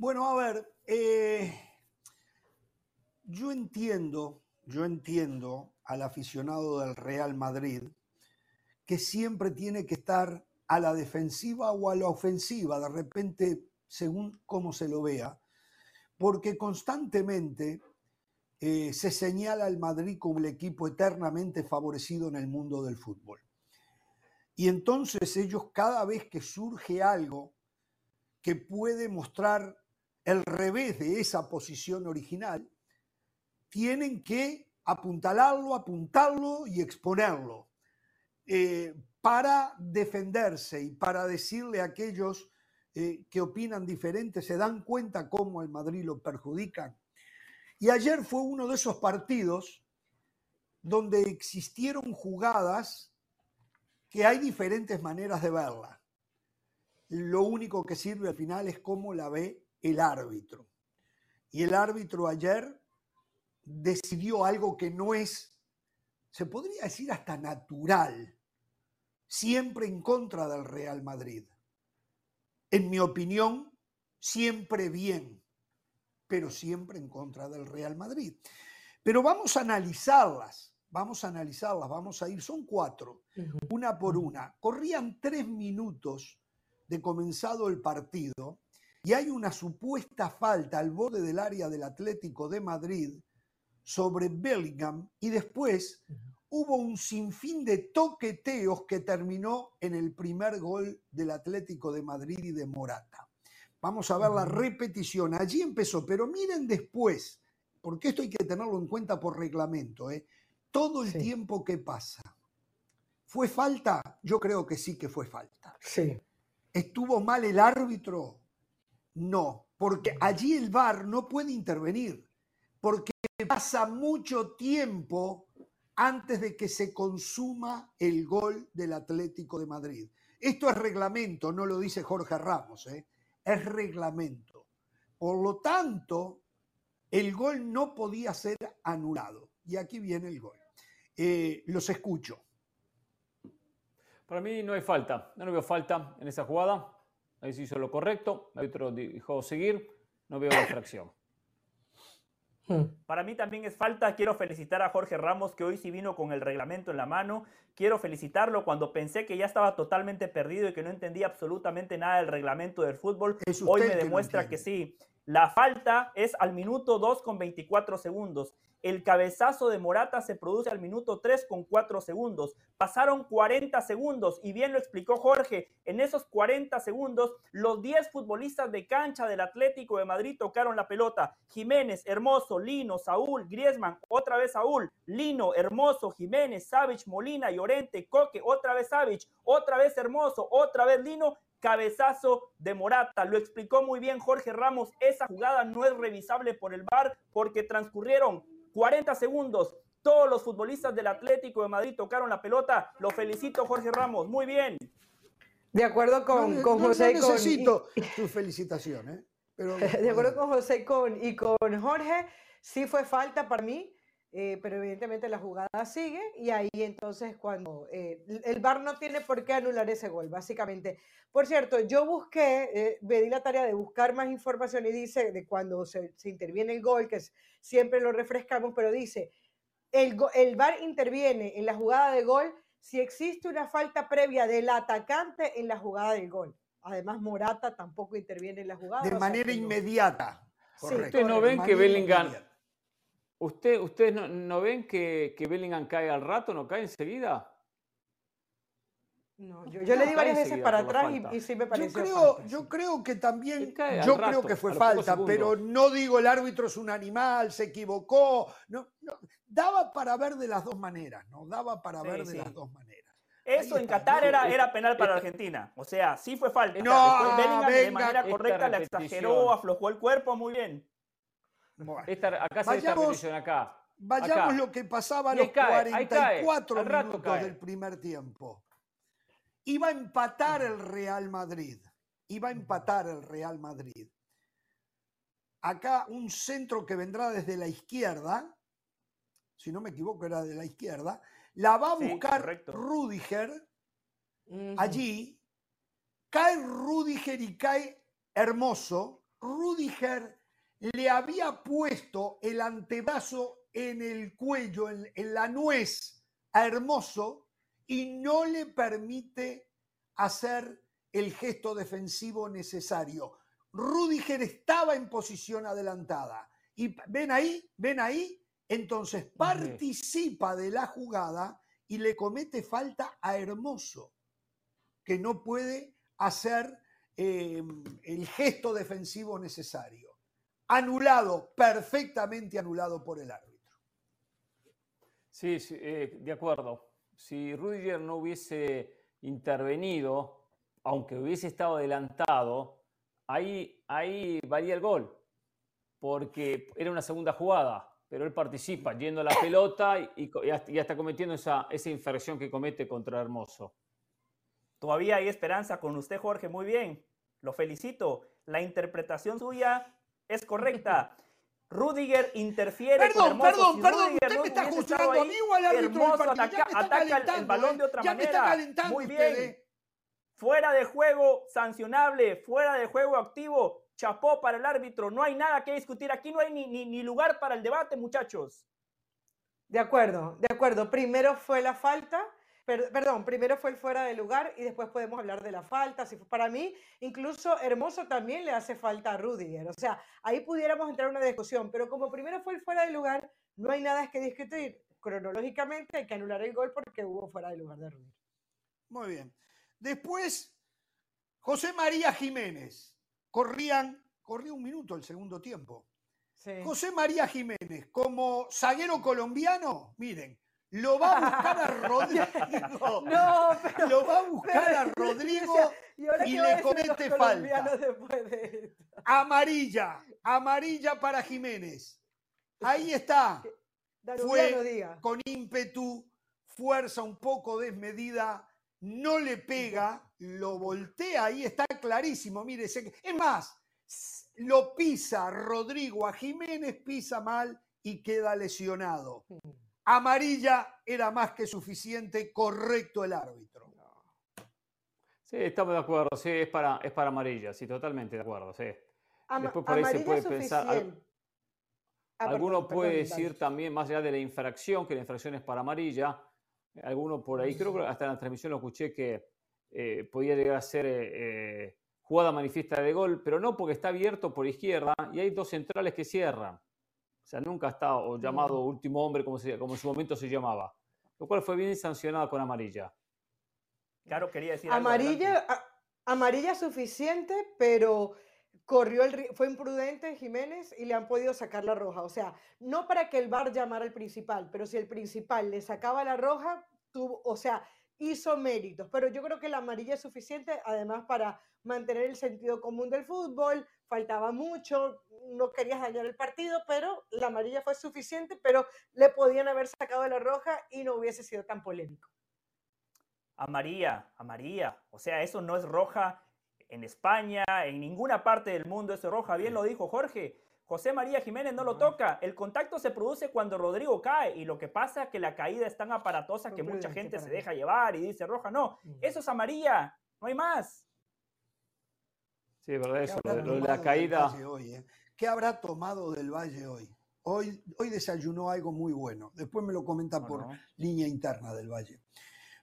Bueno, a ver, eh, yo entiendo, yo entiendo al aficionado del Real Madrid que siempre tiene que estar a la defensiva o a la ofensiva, de repente, según cómo se lo vea, porque constantemente eh, se señala al Madrid como el equipo eternamente favorecido en el mundo del fútbol. Y entonces ellos cada vez que surge algo que puede mostrar el revés de esa posición original, tienen que apuntalarlo, apuntarlo y exponerlo eh, para defenderse y para decirle a aquellos eh, que opinan diferente, se dan cuenta cómo el Madrid lo perjudican. Y ayer fue uno de esos partidos donde existieron jugadas que hay diferentes maneras de verla. Lo único que sirve al final es cómo la ve el árbitro. Y el árbitro ayer decidió algo que no es, se podría decir hasta natural, siempre en contra del Real Madrid. En mi opinión, siempre bien, pero siempre en contra del Real Madrid. Pero vamos a analizarlas, vamos a analizarlas, vamos a ir, son cuatro, una por una. Corrían tres minutos de comenzado el partido y hay una supuesta falta al borde del área del Atlético de Madrid sobre Bellingham y después hubo un sinfín de toqueteos que terminó en el primer gol del Atlético de Madrid y de Morata. Vamos a ver la repetición. Allí empezó, pero miren después, porque esto hay que tenerlo en cuenta por reglamento, ¿eh? todo el tiempo que pasa. ¿Fue falta? Yo creo que sí que fue falta. Sí. ¿Estuvo mal el árbitro? No, porque allí el VAR no puede intervenir porque pasa mucho tiempo antes de que se consuma el gol del Atlético de Madrid. Esto es reglamento, no lo dice Jorge Ramos, ¿eh? es reglamento. Por lo tanto, el gol no podía ser anulado. Y aquí viene el gol. Eh, los escucho. Para mí no hay falta, no veo falta en esa jugada. Ahí se hizo lo correcto, el árbitro dijo seguir, no veo la infracción. Hmm. Para mí también es falta. Quiero felicitar a Jorge Ramos que hoy sí vino con el reglamento en la mano. Quiero felicitarlo cuando pensé que ya estaba totalmente perdido y que no entendía absolutamente nada del reglamento del fútbol. Hoy me demuestra que sí. La falta es al minuto 2 con 24 segundos. El cabezazo de Morata se produce al minuto 3 con 4 segundos. Pasaron 40 segundos y bien lo explicó Jorge. En esos 40 segundos, los 10 futbolistas de cancha del Atlético de Madrid tocaron la pelota. Jiménez, Hermoso, Lino, Saúl, Griezmann, otra vez Saúl, Lino, Hermoso, Jiménez, Savich, Molina, Llorente, Coque, otra vez Savich, otra vez Hermoso, otra vez Lino cabezazo de Morata. Lo explicó muy bien Jorge Ramos. Esa jugada no es revisable por el VAR porque transcurrieron 40 segundos. Todos los futbolistas del Atlético de Madrid tocaron la pelota. Lo felicito, Jorge Ramos. Muy bien. De acuerdo con, con José. No necesito tu felicitación, ¿eh? Pero, de acuerdo con José con, y con Jorge, sí fue falta para mí. Eh, pero evidentemente la jugada sigue y ahí entonces cuando eh, el VAR no tiene por qué anular ese gol, básicamente. Por cierto, yo busqué, eh, me di la tarea de buscar más información y dice de cuando se, interviene el gol, que siempre lo refrescamos, pero dice, el, el VAR interviene en la jugada de gol si existe una falta previa del atacante en la jugada del gol. Además, Morata tampoco interviene en la jugada. De manera inmediata. Sí, ¿Ustedes no ven que Bellingham ¿Usted, ¿Ustedes no, ven que, que, Bellingham cae al rato, no cae enseguida? No, yo, le di varias veces para atrás y, sí me pareció. Yo creo, yo creo que también, yo creo que fue falta, pero no digo el árbitro es un animal, se equivocó. No, daba para ver de las dos maneras, ¿no? Daba para ver de las dos maneras. Eso en Qatar era, era penal para Argentina. O sea, sí fue falta. No, Bellingham de manera correcta la exageró, aflojó el cuerpo muy bien acá se vayamos, acá. Vayamos lo que pasaba a los 44 minutos del primer tiempo. Iba a empatar el Real Madrid. Iba a empatar el Real Madrid. Acá un centro que vendrá desde la izquierda, si no me equivoco era de la izquierda, la va a buscar Rudiger allí, cae Rudiger y cae Hermoso, Rudiger le había puesto el antebrazo en el cuello, en, en la nuez a Hermoso y no le permite hacer el gesto defensivo necesario. Rudiger estaba en posición adelantada. Y ven ahí, ven ahí, entonces participa de la jugada y le comete falta a Hermoso, que no puede hacer eh, el gesto defensivo necesario. Anulado, perfectamente anulado por el árbitro. Sí, eh, de acuerdo. Si Rudiger no hubiese intervenido, aunque hubiese estado adelantado, ahí, ahí varía el gol, porque era una segunda jugada, pero él participa yendo a la pelota y, y hasta cometiendo esa, esa infracción que comete contra Hermoso. Todavía hay esperanza con usted, Jorge. Muy bien. Lo felicito. La interpretación suya es correcta. Rudiger interfiere perdón, con Hermoso. Perdón, perdón, usted me está juzgando a mí o al árbitro del partido. Ataca, ataca el, balón ¿eh? de otra ya manera. Me está calentando Muy usted, bien. ¿eh? Fuera de juego, sancionable. Fuera de juego, activo. Chapó para el árbitro. No hay nada que discutir. Aquí no hay ni, ni, ni lugar para el debate, muchachos. De acuerdo, de acuerdo. Primero fue la falta perdón, primero fue el fuera de lugar y después podemos hablar de la falta. Si para mí, incluso Hermoso también le hace falta a Rudiger. O sea, ahí pudiéramos entrar en una discusión, pero como primero fue el fuera de lugar, no hay nada que discutir. Cronológicamente hay que anular el gol porque hubo fuera de lugar de Rudiger. Muy bien. Después, José María Jiménez. Corrían, corría un minuto el segundo tiempo. Sí. José María Jiménez, como zaguero colombiano, miren, lo va a buscar a Rodrigo. No, pero, lo va a buscar a Rodrigo ¿y, y le comete falta. De amarilla, amarilla para Jiménez. Ahí está. Fue diga. con ímpetu, fuerza un poco desmedida, no le pega, lo voltea, ahí está clarísimo. Mire, es más, lo pisa Rodrigo a Jiménez, pisa mal y queda lesionado. Amarilla era más que suficiente, correcto el árbitro. Sí, estamos de acuerdo, sí, es para, es para amarilla, sí, totalmente de acuerdo, sí. Después por ahí se puede pensar. Ah, Alguno perdón, puede perdón, decir también, más allá de la infracción, que la infracción es para amarilla, alguno por ahí, creo que hasta en la transmisión lo escuché que eh, podía llegar a ser eh, eh, jugada manifiesta de gol, pero no porque está abierto por izquierda y hay dos centrales que cierran. O sea, nunca ha estado llamado último hombre como, se, como en su momento se llamaba. Lo cual fue bien sancionado con amarilla. Claro, quería decir. Amarilla, a- amarilla suficiente, pero corrió el, fue imprudente Jiménez y le han podido sacar la roja. O sea, no para que el VAR llamara al principal, pero si el principal le sacaba la roja, tuvo, o sea, hizo méritos. Pero yo creo que la amarilla es suficiente, además, para mantener el sentido común del fútbol. Faltaba mucho, no querías dañar el partido, pero la amarilla fue suficiente, pero le podían haber sacado la roja y no hubiese sido tan polémico. Amarilla, amarilla. O sea, eso no es roja en España, en ninguna parte del mundo eso es roja. Bien lo dijo Jorge. José María Jiménez no lo toca. El contacto se produce cuando Rodrigo cae y lo que pasa es que la caída es tan aparatosa que mucha gente se deja llevar y dice roja. No, eso es amarilla. No hay más. Sí, verdad ¿Qué eso, lo de, lo de tomado la caída. Hoy, eh? ¿Qué habrá tomado del Valle hoy? Hoy, hoy desayunó algo muy bueno. Después me lo comenta por Bueno, línea interna del Valle.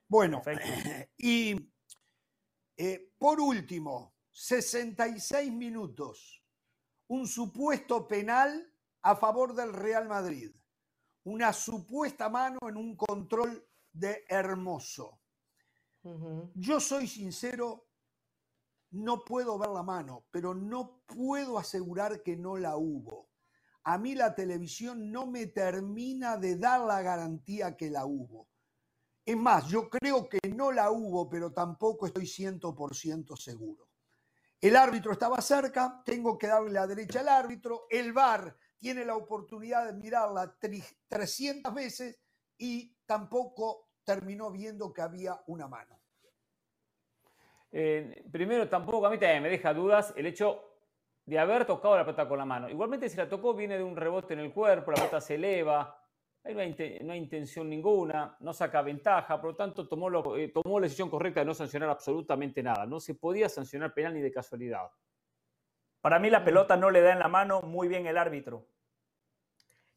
Bueno, perfecto. y eh, por último, 66 minutos. Un supuesto penal a favor del Real Madrid. Una supuesta mano en un control de Hermoso. Yo soy sincero, no puedo ver la mano, pero no puedo asegurar que no la hubo. A mí la televisión no me termina de dar la garantía que la hubo. Es más, yo creo que no la hubo, pero tampoco estoy 100% seguro. El árbitro estaba cerca, tengo que darle la derecha al árbitro, el VAR tiene la oportunidad de mirarla tri- 300 veces y tampoco terminó viendo que había una mano. Eh, primero, tampoco a mí también me deja dudas el hecho de haber tocado la pelota con la mano. Igualmente, si la tocó, viene de un rebote en el cuerpo, la pelota se eleva, ahí no hay, inte- no hay intención ninguna, no saca ventaja, por lo tanto, tomó, lo- eh, tomó la decisión correcta de no sancionar absolutamente nada. No se podía sancionar penal ni de casualidad. Para mí la pelota no le da en la mano muy bien el árbitro.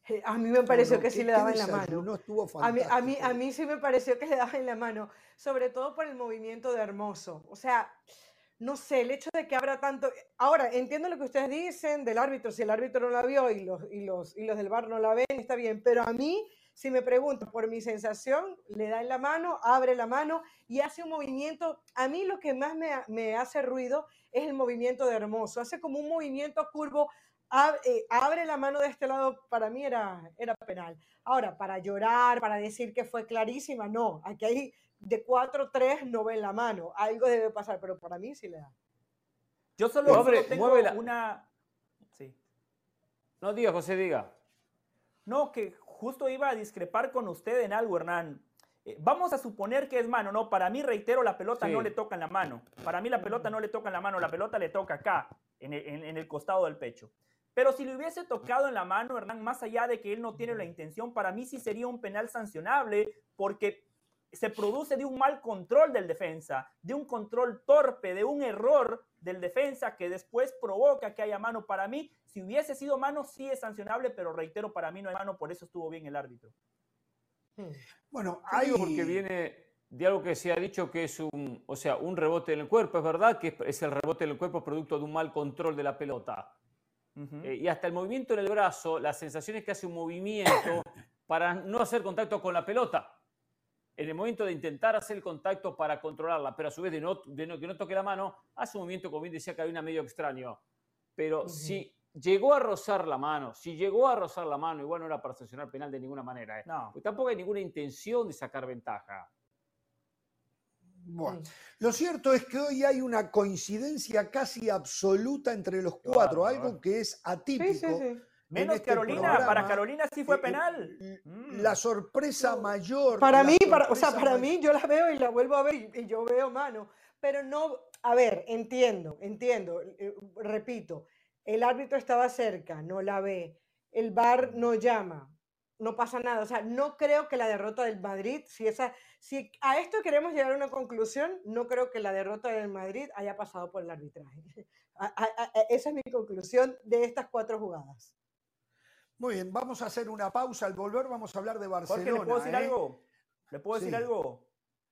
Eh, a mí me pareció que sí le daba en la mano. No estuvo a, mí, a, mí, a mí sí me pareció que le daba en la mano, sobre todo por el movimiento de Hermoso. O sea, no sé, el hecho de que abra tanto... Ahora, entiendo lo que ustedes dicen del árbitro, si el árbitro no la vio y los, y los, y los del bar no la ven, está bien, pero a mí, si me pregunto por mi sensación, le da en la mano, abre la mano y hace un movimiento. A mí lo que más me, me hace ruido es el movimiento de Hermoso, hace como un movimiento curvo abre la mano de este lado, para mí era, era penal. Ahora, para llorar, para decir que fue clarísima, no. Aquí hay de 4-3 no ven la mano. Algo debe pasar, pero para mí sí le da. Yo solo, tengo una... Sí. No diga, José, diga. No, que justo iba a discrepar con usted en algo, Hernán. Eh, vamos a suponer que es mano, ¿no? Para mí, reitero, la pelota no le toca en la mano. Para mí la pelota no le toca en la mano, la pelota le toca acá, en en el costado del pecho. Pero si le hubiese tocado en la mano, Hernán, más allá de que él no tiene la intención, para mí sí sería un penal sancionable porque se produce de un mal control del defensa, de un control torpe, de un error del defensa que después provoca que haya mano. Para mí, si hubiese sido mano, sí es sancionable, pero reitero, para mí no hay mano, por eso estuvo bien el árbitro. Bueno, hay... Porque viene de algo que se ha dicho que es un, o sea, un rebote en el cuerpo, es verdad que es el rebote en el cuerpo producto de un mal control de la pelota eh, y hasta el movimiento en el brazo, la sensación es que hace un movimiento para no hacer contacto con la pelota. En el momento de intentar hacer el contacto para controlarla, pero a su vez de, no, que no toque la mano, hace un movimiento, como bien decía Carolina, medio extraño. Pero si llegó a rozar la mano, si llegó a rozar la mano, igual no era para sancionar penal de ninguna manera. ¿eh? No. tampoco hay ninguna intención de sacar ventaja. Bueno, lo cierto es que hoy hay una coincidencia casi absoluta entre los cuatro, algo que es atípico. Menos este Carolina, para Carolina sí fue eh, penal. Mm. La sorpresa mayor. Para mí, para, o sea, para mí yo la veo y la vuelvo a ver y, yo veo mano, pero no, a ver, entiendo, entiendo, eh, repito, el árbitro estaba cerca, no la ve, el VAR no llama, no pasa nada. O sea, no creo que la derrota del Madrid, si, esa, si a esto queremos llegar a una conclusión, no creo que la derrota del Madrid haya pasado por el arbitraje. esa es mi conclusión de estas cuatro jugadas. Muy bien, vamos a hacer una pausa. Al volver vamos a hablar de Barcelona. ¿le puedo decir ¿eh? algo? ¿Le puedo decir algo?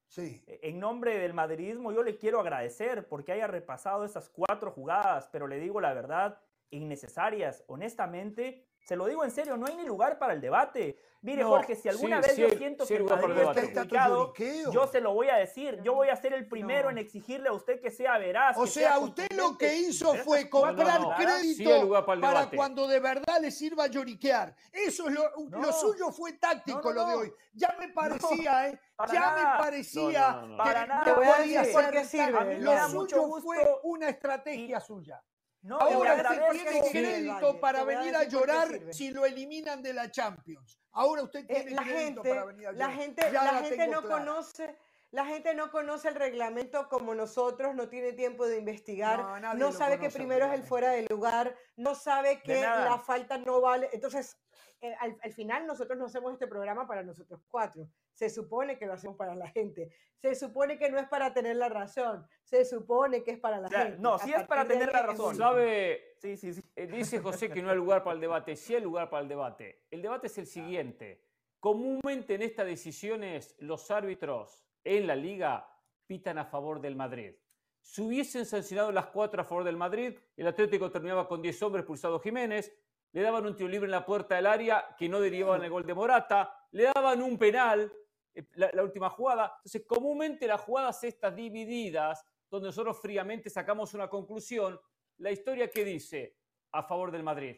Sí. E, en nombre del madridismo, yo le quiero agradecer porque haya repasado esas cuatro jugadas, pero le digo la verdad, innecesarias. Honestamente, se lo digo en serio, no hay ni lugar para el debate. Mire, Jorge, si alguna vez yo siento que el Madrid está equivocado, yo se lo voy a decir. Yo voy a ser el primero en exigirle a usted que sea veraz. O sea, usted lo que hizo fue comprar crédito para, cuando de verdad le sirva a lloriquear. Eso es lo, lo suyo fue táctico lo de hoy. Ya me parecía, ¿eh? ya me parecía que para nada. podía ser sirve. Lo suyo fue una estrategia suya. No, Ahora usted tiene crédito para venir a llorar si lo eliminan de la Champions. Ahora usted eh, tiene crédito para venir a llorar. La gente, la gente no conoce. La gente no conoce el reglamento como nosotros, no tiene tiempo de investigar, no, sabe que primero es el fuera de lugar, no sabe que la falta no vale. Entonces, eh, al, final nosotros no hacemos este programa para nosotros cuatro. Se supone que lo hacemos para la gente. Se supone que no es para tener la razón. Se supone que es para la gente. No, sí es para tener la razón. ¿Sabe? Sí, sí, sí. Eh, dice José que no hay lugar para el debate. Sí hay lugar para el debate. El debate es el siguiente. Comúnmente en estas decisiones los árbitros en la liga pitan a favor del Madrid. Si hubiesen sancionado las cuatro a favor del Madrid, el Atlético terminaba con 10 hombres pulsado Jiménez, le daban un tiro libre en la puerta del área que no derivaba en el gol de Morata, le daban un penal, eh, la, última jugada. Entonces, comúnmente las jugadas estas divididas, donde nosotros fríamente sacamos una conclusión, la historia que dice a favor del Madrid.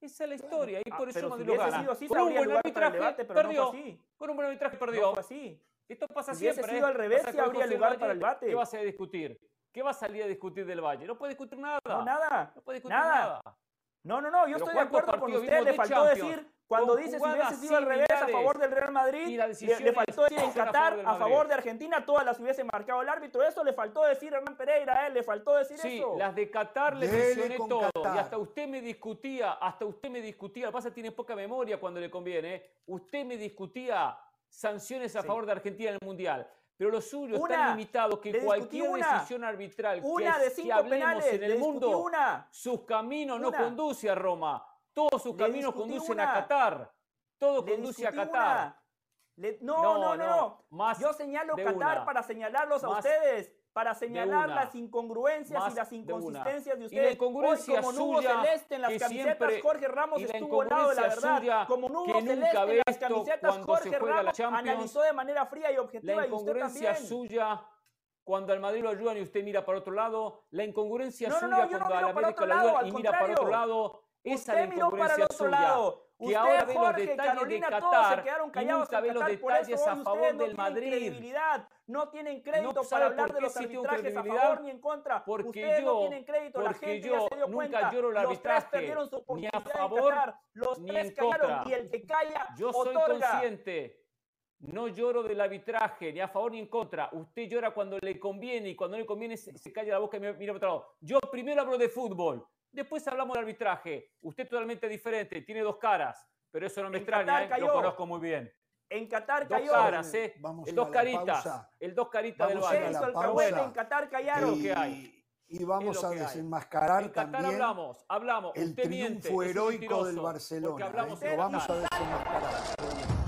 Esa es la historia, y por eso Madrid lo gana. Sido así, con un buen arbitraje perdió. con un buen arbitraje perdió. así. Esto pasa si siempre. Sido al revés, si habría lugar para el debate. ¿Qué vas a discutir? ¿Qué va a salir a discutir del Valle? No puede discutir nada. No, nada. No puede discutir nada. No, no, no, yo estoy de acuerdo con usted. Le faltó decir, cuando dice si hubiese sido al revés a favor del Real Madrid, le, faltó decir en Qatar a favor, de Argentina, todas las hubiese marcado el árbitro. Eso le faltó decir a Hernán Pereira, él le faltó decir sí, eso. las de Qatar le mencioné todo. Y hasta usted me discutía, hasta usted me discutía, lo que pasa tiene poca memoria cuando le conviene. Usted me discutía sanciones a favor de Argentina en el Mundial. Pero lo suyo es tan limitado que cualquier decisión arbitral una que, de cinco hablemos en el mundo, sus caminos no conduce a Roma, todos sus caminos conducen a Qatar, todo conduce a Qatar. no, no, no, no, Yo señalo Qatar para señalarlos a ustedes para señalar las incongruencias y las inconsistencias de, ustedes. Y la incongruencia como suya, celeste en las camisetas, Jorge Ramos estuvo al lado de la verdad. como Nubo celeste en las camisetas, Jorge Ramos analizó de manera fría y objetiva. La incongruencia suya cuando al Madrid lo ayudan y usted mira para otro lado. La incongruencia suya cuando al América lo ayudan y mira para otro lado. Esa es la incongruencia suya. Lado que usted, ahora ve Jorge, los detalles Carolina, de Qatar se quedaron callados y nunca ve los detalles a favor no del Madrid. No tienen crédito no para hablar de los arbitrajes a favor ni en contra. Porque ustedes yo, no tienen crédito, la gente yo ya se dio nunca cuenta. lloro el arbitraje, los tres perdieron su oportunidad ni a favor, en Qatar. Los ni tres en contra. callaron y el que calla Yo soy otorga. consciente. No lloro del arbitraje, ni a favor ni en contra. Usted llora cuando le conviene y cuando no le conviene se, se calla la boca y mira para otro lado. Yo primero hablo de fútbol, después hablamos de arbitraje. Usted totalmente diferente, tiene dos caras. Pero eso no me En extraña, Qatar ¿eh? lo conozco muy bien. En Qatar Dos cayó. caras, ¿eh? Vamos el a dos la caritas. pausa. El dos caritas del cahuete, en Qatar callaron. lo que hay. Y vamos a desenmascarar En Qatar también hablamos, hablamos. el Usted triunfo heroico del Barcelona. hablamos ¿eh? Lo vamos a desenmascarar.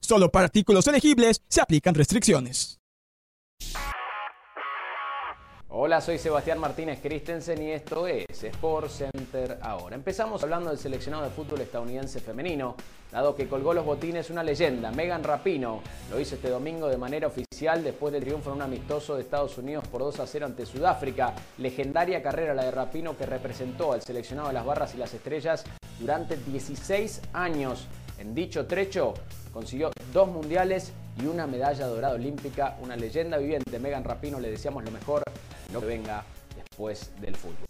Solo para artículos elegibles se aplican restricciones. Hola, soy Sebastián Martínez Christensen y esto es Sport Center ahora. Empezamos hablando del seleccionado de fútbol estadounidense femenino, dado que colgó los botines una leyenda, Megan Rapino. Lo hizo este domingo de manera oficial después del triunfo en un amistoso de Estados Unidos por 2 a 0 ante Sudáfrica. Legendaria carrera la de Rapino que representó al seleccionado de las barras y las estrellas durante 16 años. En dicho trecho consiguió dos mundiales y una medalla dorada olímpica, una leyenda viviente. Megan Rapino le deseamos lo mejor lo que venga después del fútbol.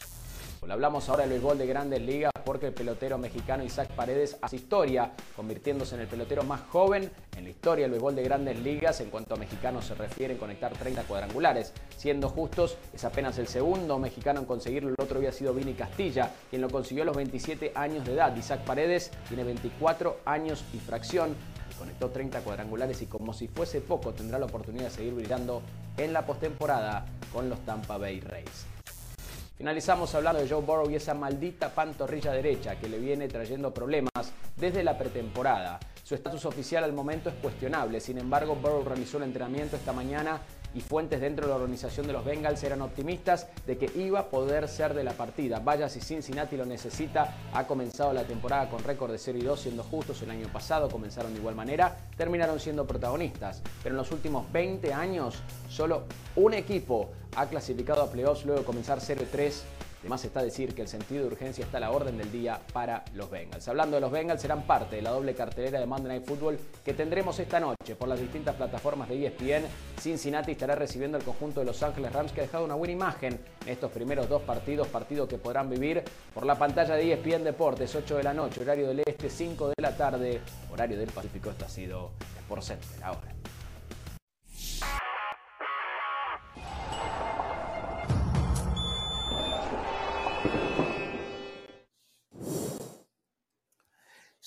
Hablamos ahora del béisbol de grandes ligas porque el pelotero mexicano Isaac Paredes hace historia, convirtiéndose en el pelotero más joven en la historia del béisbol de grandes ligas en cuanto a mexicanos se refiere conectar 30 cuadrangulares. Siendo justos, es apenas el segundo mexicano en conseguirlo. El otro había sido Vini Castilla, quien lo consiguió a los 27 años de edad. Isaac Paredes tiene 24 años y fracción conectó 30 cuadrangulares y como si fuese poco tendrá la oportunidad de seguir brillando en la postemporada con los Tampa Bay Rays. Finalizamos hablando de Joe Burrow y esa maldita pantorrilla derecha que le viene trayendo problemas desde la pretemporada. Su estatus oficial al momento es cuestionable, sin embargo Burrow realizó el entrenamiento esta mañana y fuentes dentro de la organización de los Bengals eran optimistas de que iba a poder ser de la partida. Vaya si Cincinnati lo necesita, ha comenzado la temporada con récord de 0 y 2, siendo justos el año pasado, comenzaron de igual manera, terminaron siendo protagonistas, pero en los últimos 20 años solo un equipo ha clasificado a playoffs luego de comenzar 0 y 3 Además está decir que el sentido de urgencia está a la orden del día para los Bengals. Hablando de los Bengals, serán parte de la doble cartelera de Monday Night Football que tendremos esta noche por las distintas plataformas de ESPN. Cincinnati estará recibiendo el conjunto de Los Ángeles Rams que ha dejado una buena imagen en estos primeros dos partidos, partido que podrán vivir por la pantalla de ESPN Deportes, 8 de la noche, horario del este, 5 de la tarde, horario del Pacífico. Esto ha sido Sport Center ahora.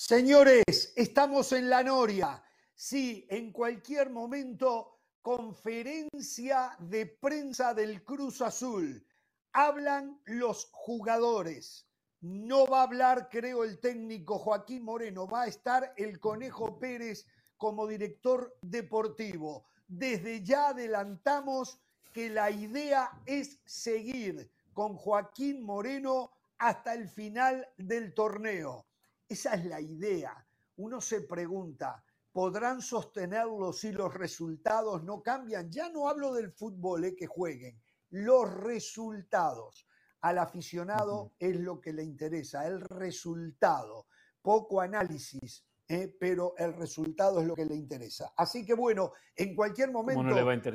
Señores, estamos en la Noria. Sí, en cualquier momento, conferencia de prensa del Cruz Azul. Hablan los jugadores. No va a hablar, creo, el técnico Joaquín Moreno. Va a estar el Conejo Pérez como director deportivo. Desde ya adelantamos que la idea es seguir con Joaquín Moreno hasta el final del torneo. Esa es la idea. Uno se pregunta, ¿podrán sostenerlo si los resultados no cambian? Ya no hablo del fútbol, eh, que jueguen, los resultados. Al aficionado es lo que le interesa, el resultado. Poco análisis, eh, pero el resultado es lo que le interesa. Así que bueno, en cualquier momento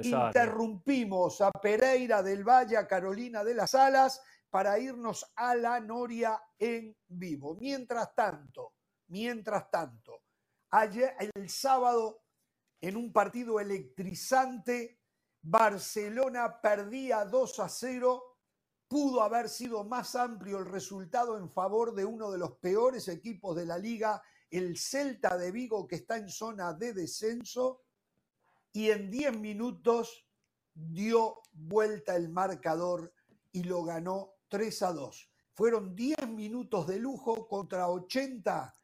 interrumpimos a Pereira del Valle, a Carolina de las Alas, para irnos a la Noria en vivo. Mientras tanto, mientras tanto, ayer, el sábado, en un partido electrizante, Barcelona perdía 2 a 0 pudo haber sido más amplio el resultado en favor de uno de los peores equipos de la liga, el Celta de Vigo, que está en zona de descenso, y en 10 minutos dio vuelta el marcador y lo ganó 3 a 2. Fueron 10 minutos de lujo contra 80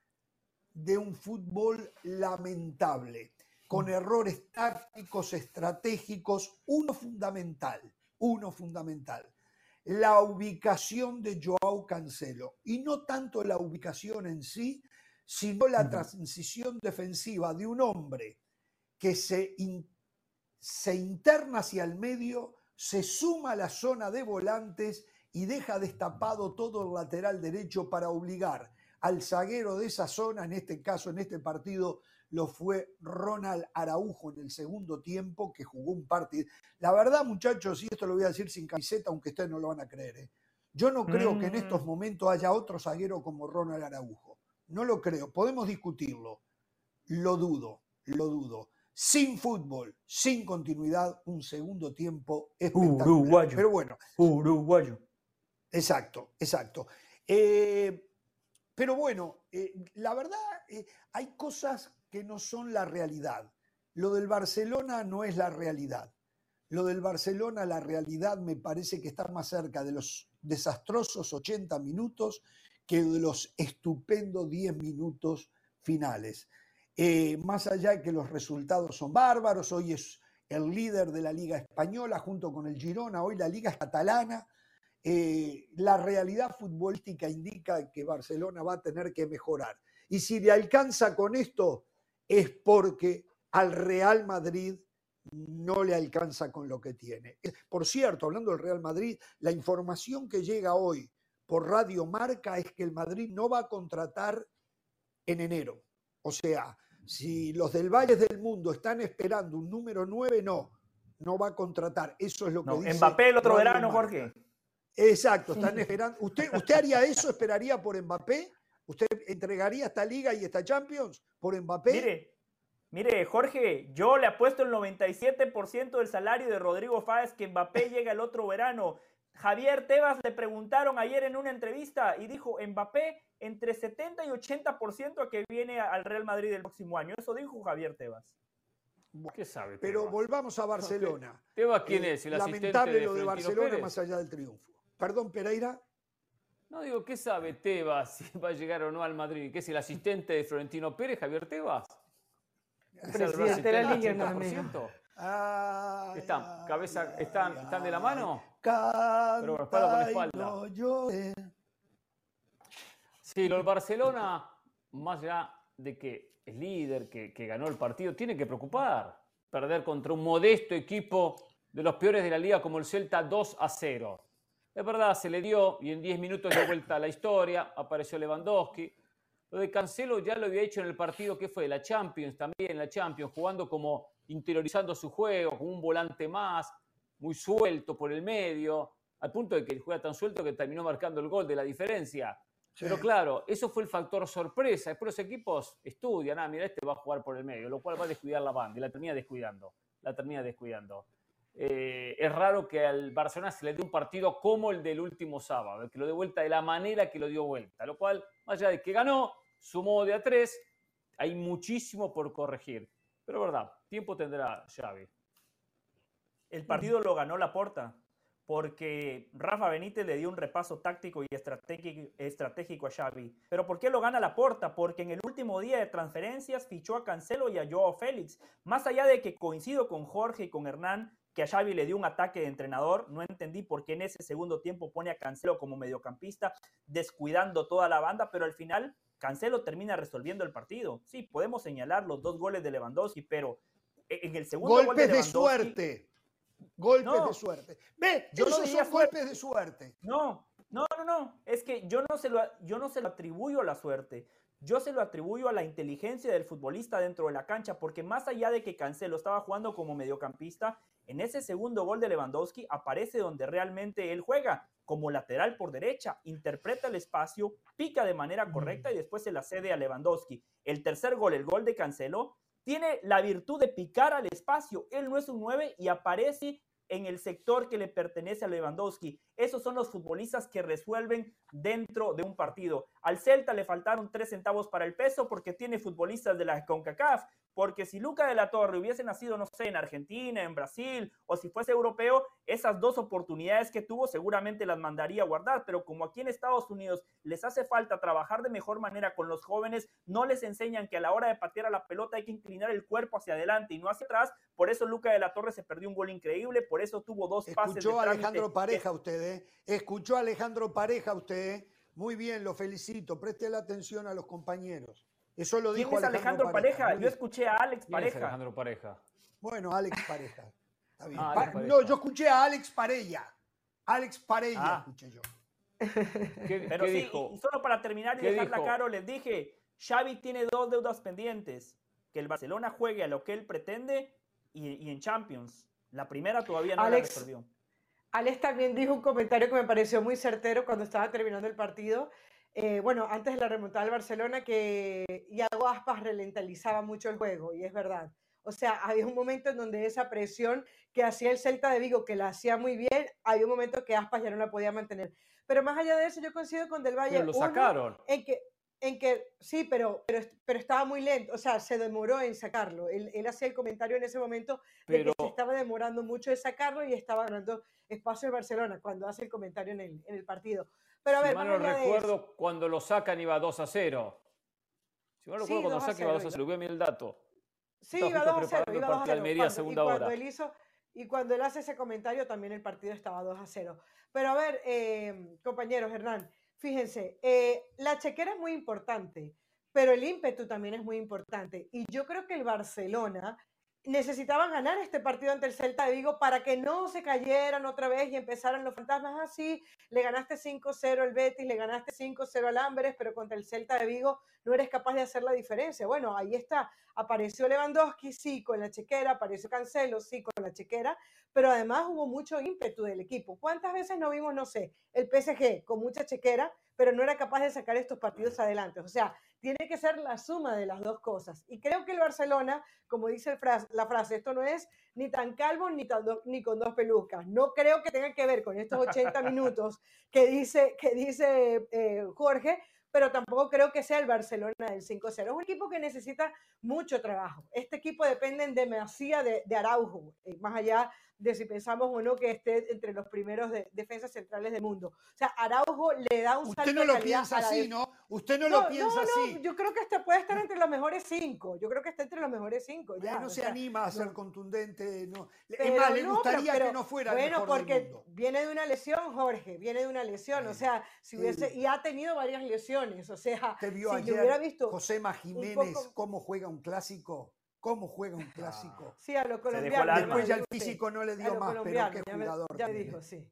de un fútbol lamentable, con mm. errores tácticos, estratégicos, uno fundamental, uno fundamental la ubicación de Joao Cancelo. Y no tanto la ubicación en sí, sino la transición defensiva de un hombre que se, se interna hacia el medio, se suma a la zona de volantes y deja destapado todo el lateral derecho para obligar al zaguero de esa zona, en este caso, en este partido, lo fue Ronald Araujo en el segundo tiempo, que jugó un partido. La verdad, muchachos, y esto lo voy a decir sin camiseta, aunque ustedes no lo van a creer, ¿eh? yo no creo que en estos mm. momentos haya otro zaguero como Ronald Araujo. No lo creo, podemos discutirlo. Lo dudo, lo dudo. Sin fútbol, sin continuidad, un segundo tiempo espectacular. Uruguayo. Pero bueno. Uruguayo. Exacto, exacto. Eh, pero bueno, eh, la verdad, hay cosas que no son la realidad. Lo del Barcelona no es la realidad. Lo del Barcelona, la realidad me parece que está más cerca de los desastrosos 80 minutos que de los estupendos 10 minutos finales. Eh, más allá de que los resultados son bárbaros, hoy es el líder de la Liga Española junto con el Girona, hoy la Liga es catalana. Eh, la realidad futbolística indica que Barcelona va a tener que mejorar. Y si le alcanza con esto, es porque al Real Madrid no le alcanza con lo que tiene. Por cierto, hablando del Real Madrid, la información que llega hoy por Radio Marca es que el Madrid no va a contratar en enero. O sea, si los del Valle del Mundo están esperando un número 9, no, no va a contratar. Eso es lo que dice. Mbappé el otro verano, Jorge. Exacto, están esperando. ¿Usted, ¿Usted haría eso? ¿Esperaría por Mbappé? ¿Usted entregaría esta liga y esta Champions por Mbappé? Mire, mire, Jorge, yo le apuesto el 97% del salario de Rodrigo Fáez que Mbappé llega el otro verano. Javier Tebas le preguntaron ayer en una entrevista y dijo Mbappé entre 70 y 80% a que viene al Real Madrid el próximo año. Eso dijo Javier Tebas. ¿Qué sabe? Pero volvamos a Barcelona. ¿Tebas quién es? El lamentable lo de Barcelona más allá del triunfo. Perdón, Pereira. No digo, ¿qué sabe Tebas si va a llegar o no al Madrid? ¿Qué es el asistente de Florentino Pérez, Javier Tebas? Presidente de la Liga, no ¿Están, cabeza, están, están de la mano? Pero espalda con espalda. Sí, lo del Barcelona, más allá de que es líder, que, que ganó el partido, tiene que preocupar. Perder contra un modesto equipo de los peores de la liga como el Celta 2 a 0. Es verdad, se le dio y en 10 minutos de vuelta a la historia, apareció Lewandowski. Lo de Cancelo ya lo había hecho en el partido que fue la Champions, también la Champions, jugando como interiorizando su juego, con un volante más, muy suelto por el medio, al punto de que juega tan suelto que terminó marcando el gol de la diferencia. Pero claro, eso fue el factor sorpresa. Después los equipos estudian, ah, mira, este va a jugar por el medio, lo cual va a descuidar la banda y la termina descuidando. La termina descuidando. Eh, es raro que al Barcelona se le dé un partido como el del último sábado, que lo dé vuelta de la manera que lo dio vuelta, lo cual, más allá de que ganó, sumó de a tres, hay muchísimo por corregir. Pero verdad, tiempo tendrá Xavi. El partido lo ganó la porta, porque Rafa Benítez le dio un repaso táctico y estratégico a Xavi. ¿Pero por qué lo gana la porta? Porque en el último día de transferencias fichó a Cancelo y a Joao Félix. Más allá de que coincido con Jorge y con Hernán, que a Xavi le dio un ataque de entrenador. No entendí por qué en ese segundo tiempo pone a Cancelo como mediocampista, descuidando toda la banda, pero al final Cancelo termina resolviendo el partido. Sí, podemos señalar los dos goles de Lewandowski, pero e, en el segundo golpes gol de, de suerte. Golpes de suerte. Ve, yo no son golpes de suerte. No, no, no, no. Es que yo no, se lo, yo no se lo atribuyo a la suerte. Yo se lo atribuyo a la inteligencia del futbolista dentro de la cancha, porque más allá de que Cancelo estaba jugando como mediocampista, en ese segundo gol de Lewandowski aparece donde realmente él juega, como lateral por derecha, interpreta el espacio, pica de manera correcta y después se la cede a Lewandowski. El tercer gol, el gol de Cancelo, tiene la virtud de picar al espacio. Él no es un 9 y aparece en el sector que le pertenece a Lewandowski. Esos son los futbolistas que resuelven dentro de un partido. Al Celta le faltaron tres centavos para el peso porque tiene futbolistas de la CONCACAF, porque si Luca de la Torre hubiese nacido, no sé, en Argentina, en Brasil, o si fuese europeo, esas dos oportunidades que tuvo seguramente las mandaría a guardar, pero como aquí en Estados Unidos les hace falta trabajar de mejor manera con los jóvenes, no les enseñan que a la hora de patear a la pelota hay que inclinar el cuerpo hacia adelante y no hacia atrás, por eso Luca de la Torre se perdió un gol increíble, por eso tuvo dos pases. Escuchó Alejandro Pareja usted, ¿eh? Escuchó a Alejandro Pareja usted, ¿eh? Muy bien, lo felicito. Preste la atención a los compañeros. Eso lo dijo ¿Quién es Alejandro, Pareja? Yo escuché a Alex Pareja. Alejandro Pareja? Bueno, Alex Pareja. Está bien. Ah, no, yo escuché a Alex Parella. Alex Parella ah. escuché yo. Pero sí, dijo? Y solo para terminar y dejarla claro, les dije, Xavi tiene dos deudas pendientes. Que el Barcelona juegue a lo que él pretende y, en Champions. La primera todavía no Alex, la perdió. Alex también dijo un comentario que me pareció muy certero cuando estaba terminando el partido. Eh, bueno, antes de la remontada del Barcelona, que Iago Aspas ralentizaba mucho el juego, y es verdad. O sea, había un momento en donde esa presión que hacía el Celta de Vigo, que la hacía muy bien, había un momento que Aspas ya no la podía mantener. Pero más allá de eso, yo coincido con Del Valle. Pero lo sacaron. en que, en que sí, pero, pero, pero, estaba muy lento, o sea, se demoró en sacarlo. Él, él hacía el comentario en ese momento de que se estaba demorando mucho en sacarlo y estaba ganando espacio en Barcelona cuando hace el comentario en el, en el partido. Pero a ver, si mal no recuerdo, cuando lo sacan iba 2 a 0. Si mal no recuerdo, cuando sacan iba 2 a 0. Voy a mirar el dato. Sí, iba 2 a 0. Iba 2 a 0. Almería, cuando, segunda y cuando hora. Él hizo, y cuando él hace ese comentario, también el partido estaba 2 a 0. Pero a ver, eh, compañeros, Hernán, fíjense, eh, la chequera es muy importante, pero el ímpetu también es muy importante. Y yo creo que el Barcelona necesitaban ganar este partido ante el Celta de Vigo para que no se cayeran otra vez y empezaran los fantasmas así. Ah, le ganaste 5-0 al Betis, le ganaste 5-0 al Amberes, pero contra el Celta de Vigo no eres capaz de hacer la diferencia. Bueno, ahí está. Apareció Lewandowski, sí, con la chequera, apareció Cancelo, sí, con la chequera, pero además hubo mucho ímpetu del equipo. ¿Cuántas veces no vimos, no sé, el PSG con mucha chequera, pero no era capaz de sacar estos partidos adelante? O sea, tiene que ser la suma de las dos cosas. Y creo que el Barcelona, como dice la frase, esto no es ni tan calvo ni, ni con dos pelucas. No creo que tenga que ver con estos 80 minutos que dice, que dice eh, Jorge, pero tampoco creo que sea el Barcelona del 5-0. Es un equipo que necesita mucho trabajo. Este equipo depende demasiado de, de Araujo, eh, más allá de si pensamos o no que esté entre los primeros de, defensas centrales del mundo. O sea, Araujo le da un salto Usted no lo piensa así, ¿no? Usted no, lo piensa así. yo creo que este puede estar entre los mejores cinco. Yo creo que está entre los mejores cinco. Ya, no se anima a ser contundente. No. es más, le gustaría que no fuera Bueno, el mejor porque viene de una lesión, Jorge. Viene de una lesión. O sea, si hubiese. Y ha tenido varias lesiones. O sea, ¿Te vio si ayer hubiera visto. José Jiménez cómo juega un clásico? Cómo juega un clásico. Sí, a lo colombiano. Después ya el físico no le dio más, pero qué jugador. Ya me, dijo, sí.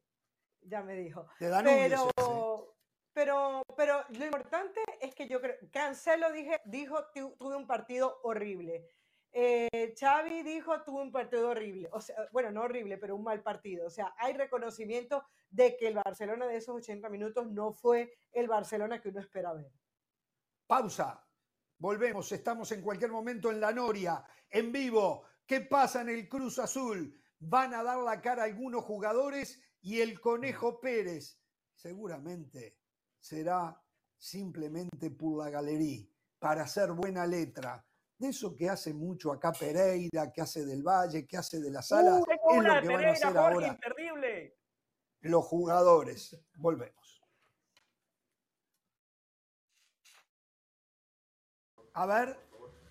Ya me dijo. pero, pero, pero lo importante es que yo creo, Cancelo dije, dijo, tuve un partido horrible. Eh, Xavi dijo, tuve un partido horrible. O sea, bueno, no horrible, pero un mal partido. O sea, hay reconocimiento de que el Barcelona de esos 80 minutos no fue el Barcelona que uno espera ver. Pausa. Volvemos, estamos en cualquier momento en la Noria, en vivo. ¿Qué pasa en el Cruz Azul? Van a dar la cara algunos jugadores y el Conejo Pérez seguramente será simplemente por la galería, para hacer buena letra. De eso que hace mucho acá Pereira, que hace del Valle, que hace de la Sala, uh, es lo que van a hacer ahora los jugadores. Volvemos. A ver,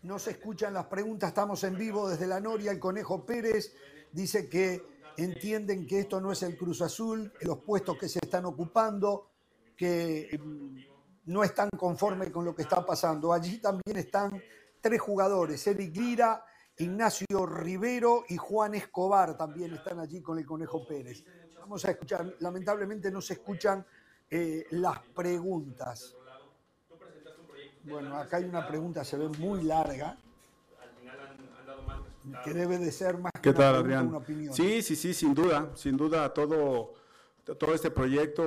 no se escuchan las preguntas, estamos en vivo desde la Noria. El Conejo Pérez dice que entienden que esto no es el Cruz Azul, los puestos que se están ocupando, que mm, no están conformes con lo que está pasando. Allí también están tres jugadores, Eric Lira, Ignacio Rivero y Juan Escobar también están allí con el Conejo Pérez. Vamos a escuchar, lamentablemente no se escuchan eh, las preguntas. Bueno, acá hay una pregunta, se ve muy larga, que debe de ser más que tal, Adrián? opinión. Sí, sí, sí, sin duda, sin duda todo, todo este proyecto,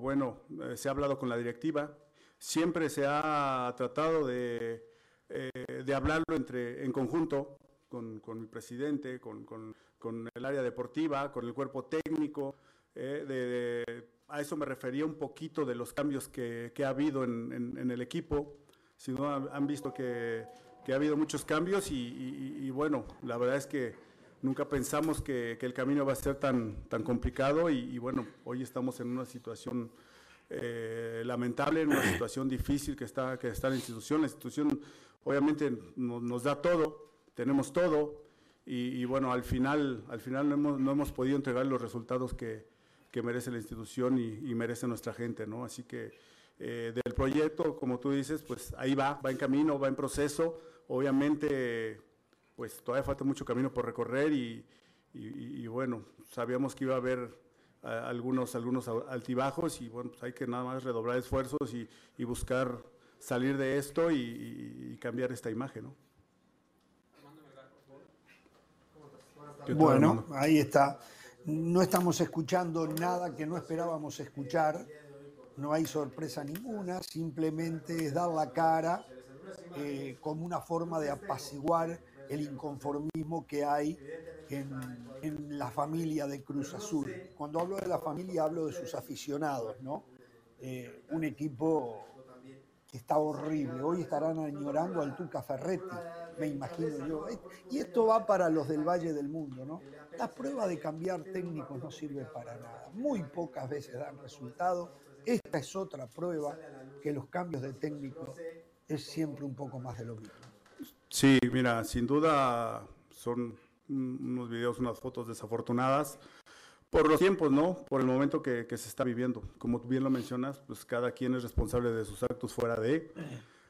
bueno, eh, se ha hablado con la directiva, siempre se ha tratado de, eh, de hablarlo entre, en conjunto con, con mi presidente, con, con, con, el área deportiva, con el cuerpo técnico, eh, de, a eso me refería un poquito de los cambios que, que ha habido en, en, el equipo, si no han visto que que ha habido muchos cambios y, bueno, la verdad es que nunca pensamos que, el camino va a ser tan, tan complicado y, bueno, hoy estamos en una situación eh, lamentable, en una situación difícil que está, que está la institución. La institución obviamente nos, da todo, tenemos todo y, bueno, al final, al final no, hemos, no hemos podido entregar los resultados que, que merece la institución y, merece nuestra gente, ¿no? Así que eh, del proyecto, como tú dices, pues ahí va, va en camino, va en proceso Obviamente, pues todavía falta mucho camino por recorrer y, bueno, sabíamos que iba a haber algunos, algunos altibajos y bueno, pues hay que nada más redoblar esfuerzos y, buscar salir de esto y, cambiar esta imagen, ¿no? Bueno, ahí está. No estamos escuchando nada que no esperábamos escuchar. No hay sorpresa ninguna, simplemente es dar la cara eh, como una forma de apaciguar el inconformismo que hay en, la familia de Cruz Azul. Cuando hablo de la familia hablo de sus aficionados, ¿no? Eh, un equipo que está horrible. Hoy estarán añorando al Tuca Ferretti, me imagino yo. Y esto va para los del Valle del Mundo, ¿no? La prueba de cambiar técnicos no sirve para nada. Muy pocas veces dan resultado. Esta es otra prueba que los cambios de técnicos es siempre un poco más de lo mismo. Sí, mira, sin duda son unos videos, unas fotos desafortunadas por los tiempos, ¿no? Por el momento que, se está viviendo. Como tú bien lo mencionas, pues cada quien es responsable de sus actos fuera de.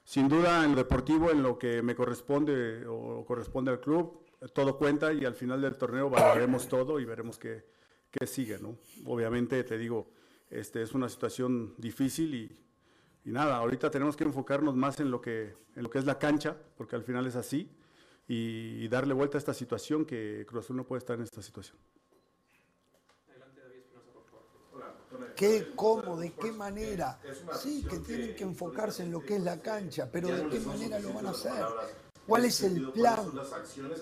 Sin duda, en lo deportivo, en lo que me corresponde o corresponde al club, todo cuenta y al final del torneo valoraremos todo y veremos qué, qué sigue, ¿no? Obviamente, te digo, este, es una situación difícil y, y nada, ahorita tenemos que enfocarnos más en lo que, en lo que es la cancha, porque al final es así, y, darle vuelta a esta situación que Cruz Azul no puede estar en esta situación. ¿Qué, cómo, de qué manera? Sí, que tienen que enfocarse en lo que es la cancha, pero ¿de qué manera lo van a hacer? ¿Cuál es el plan?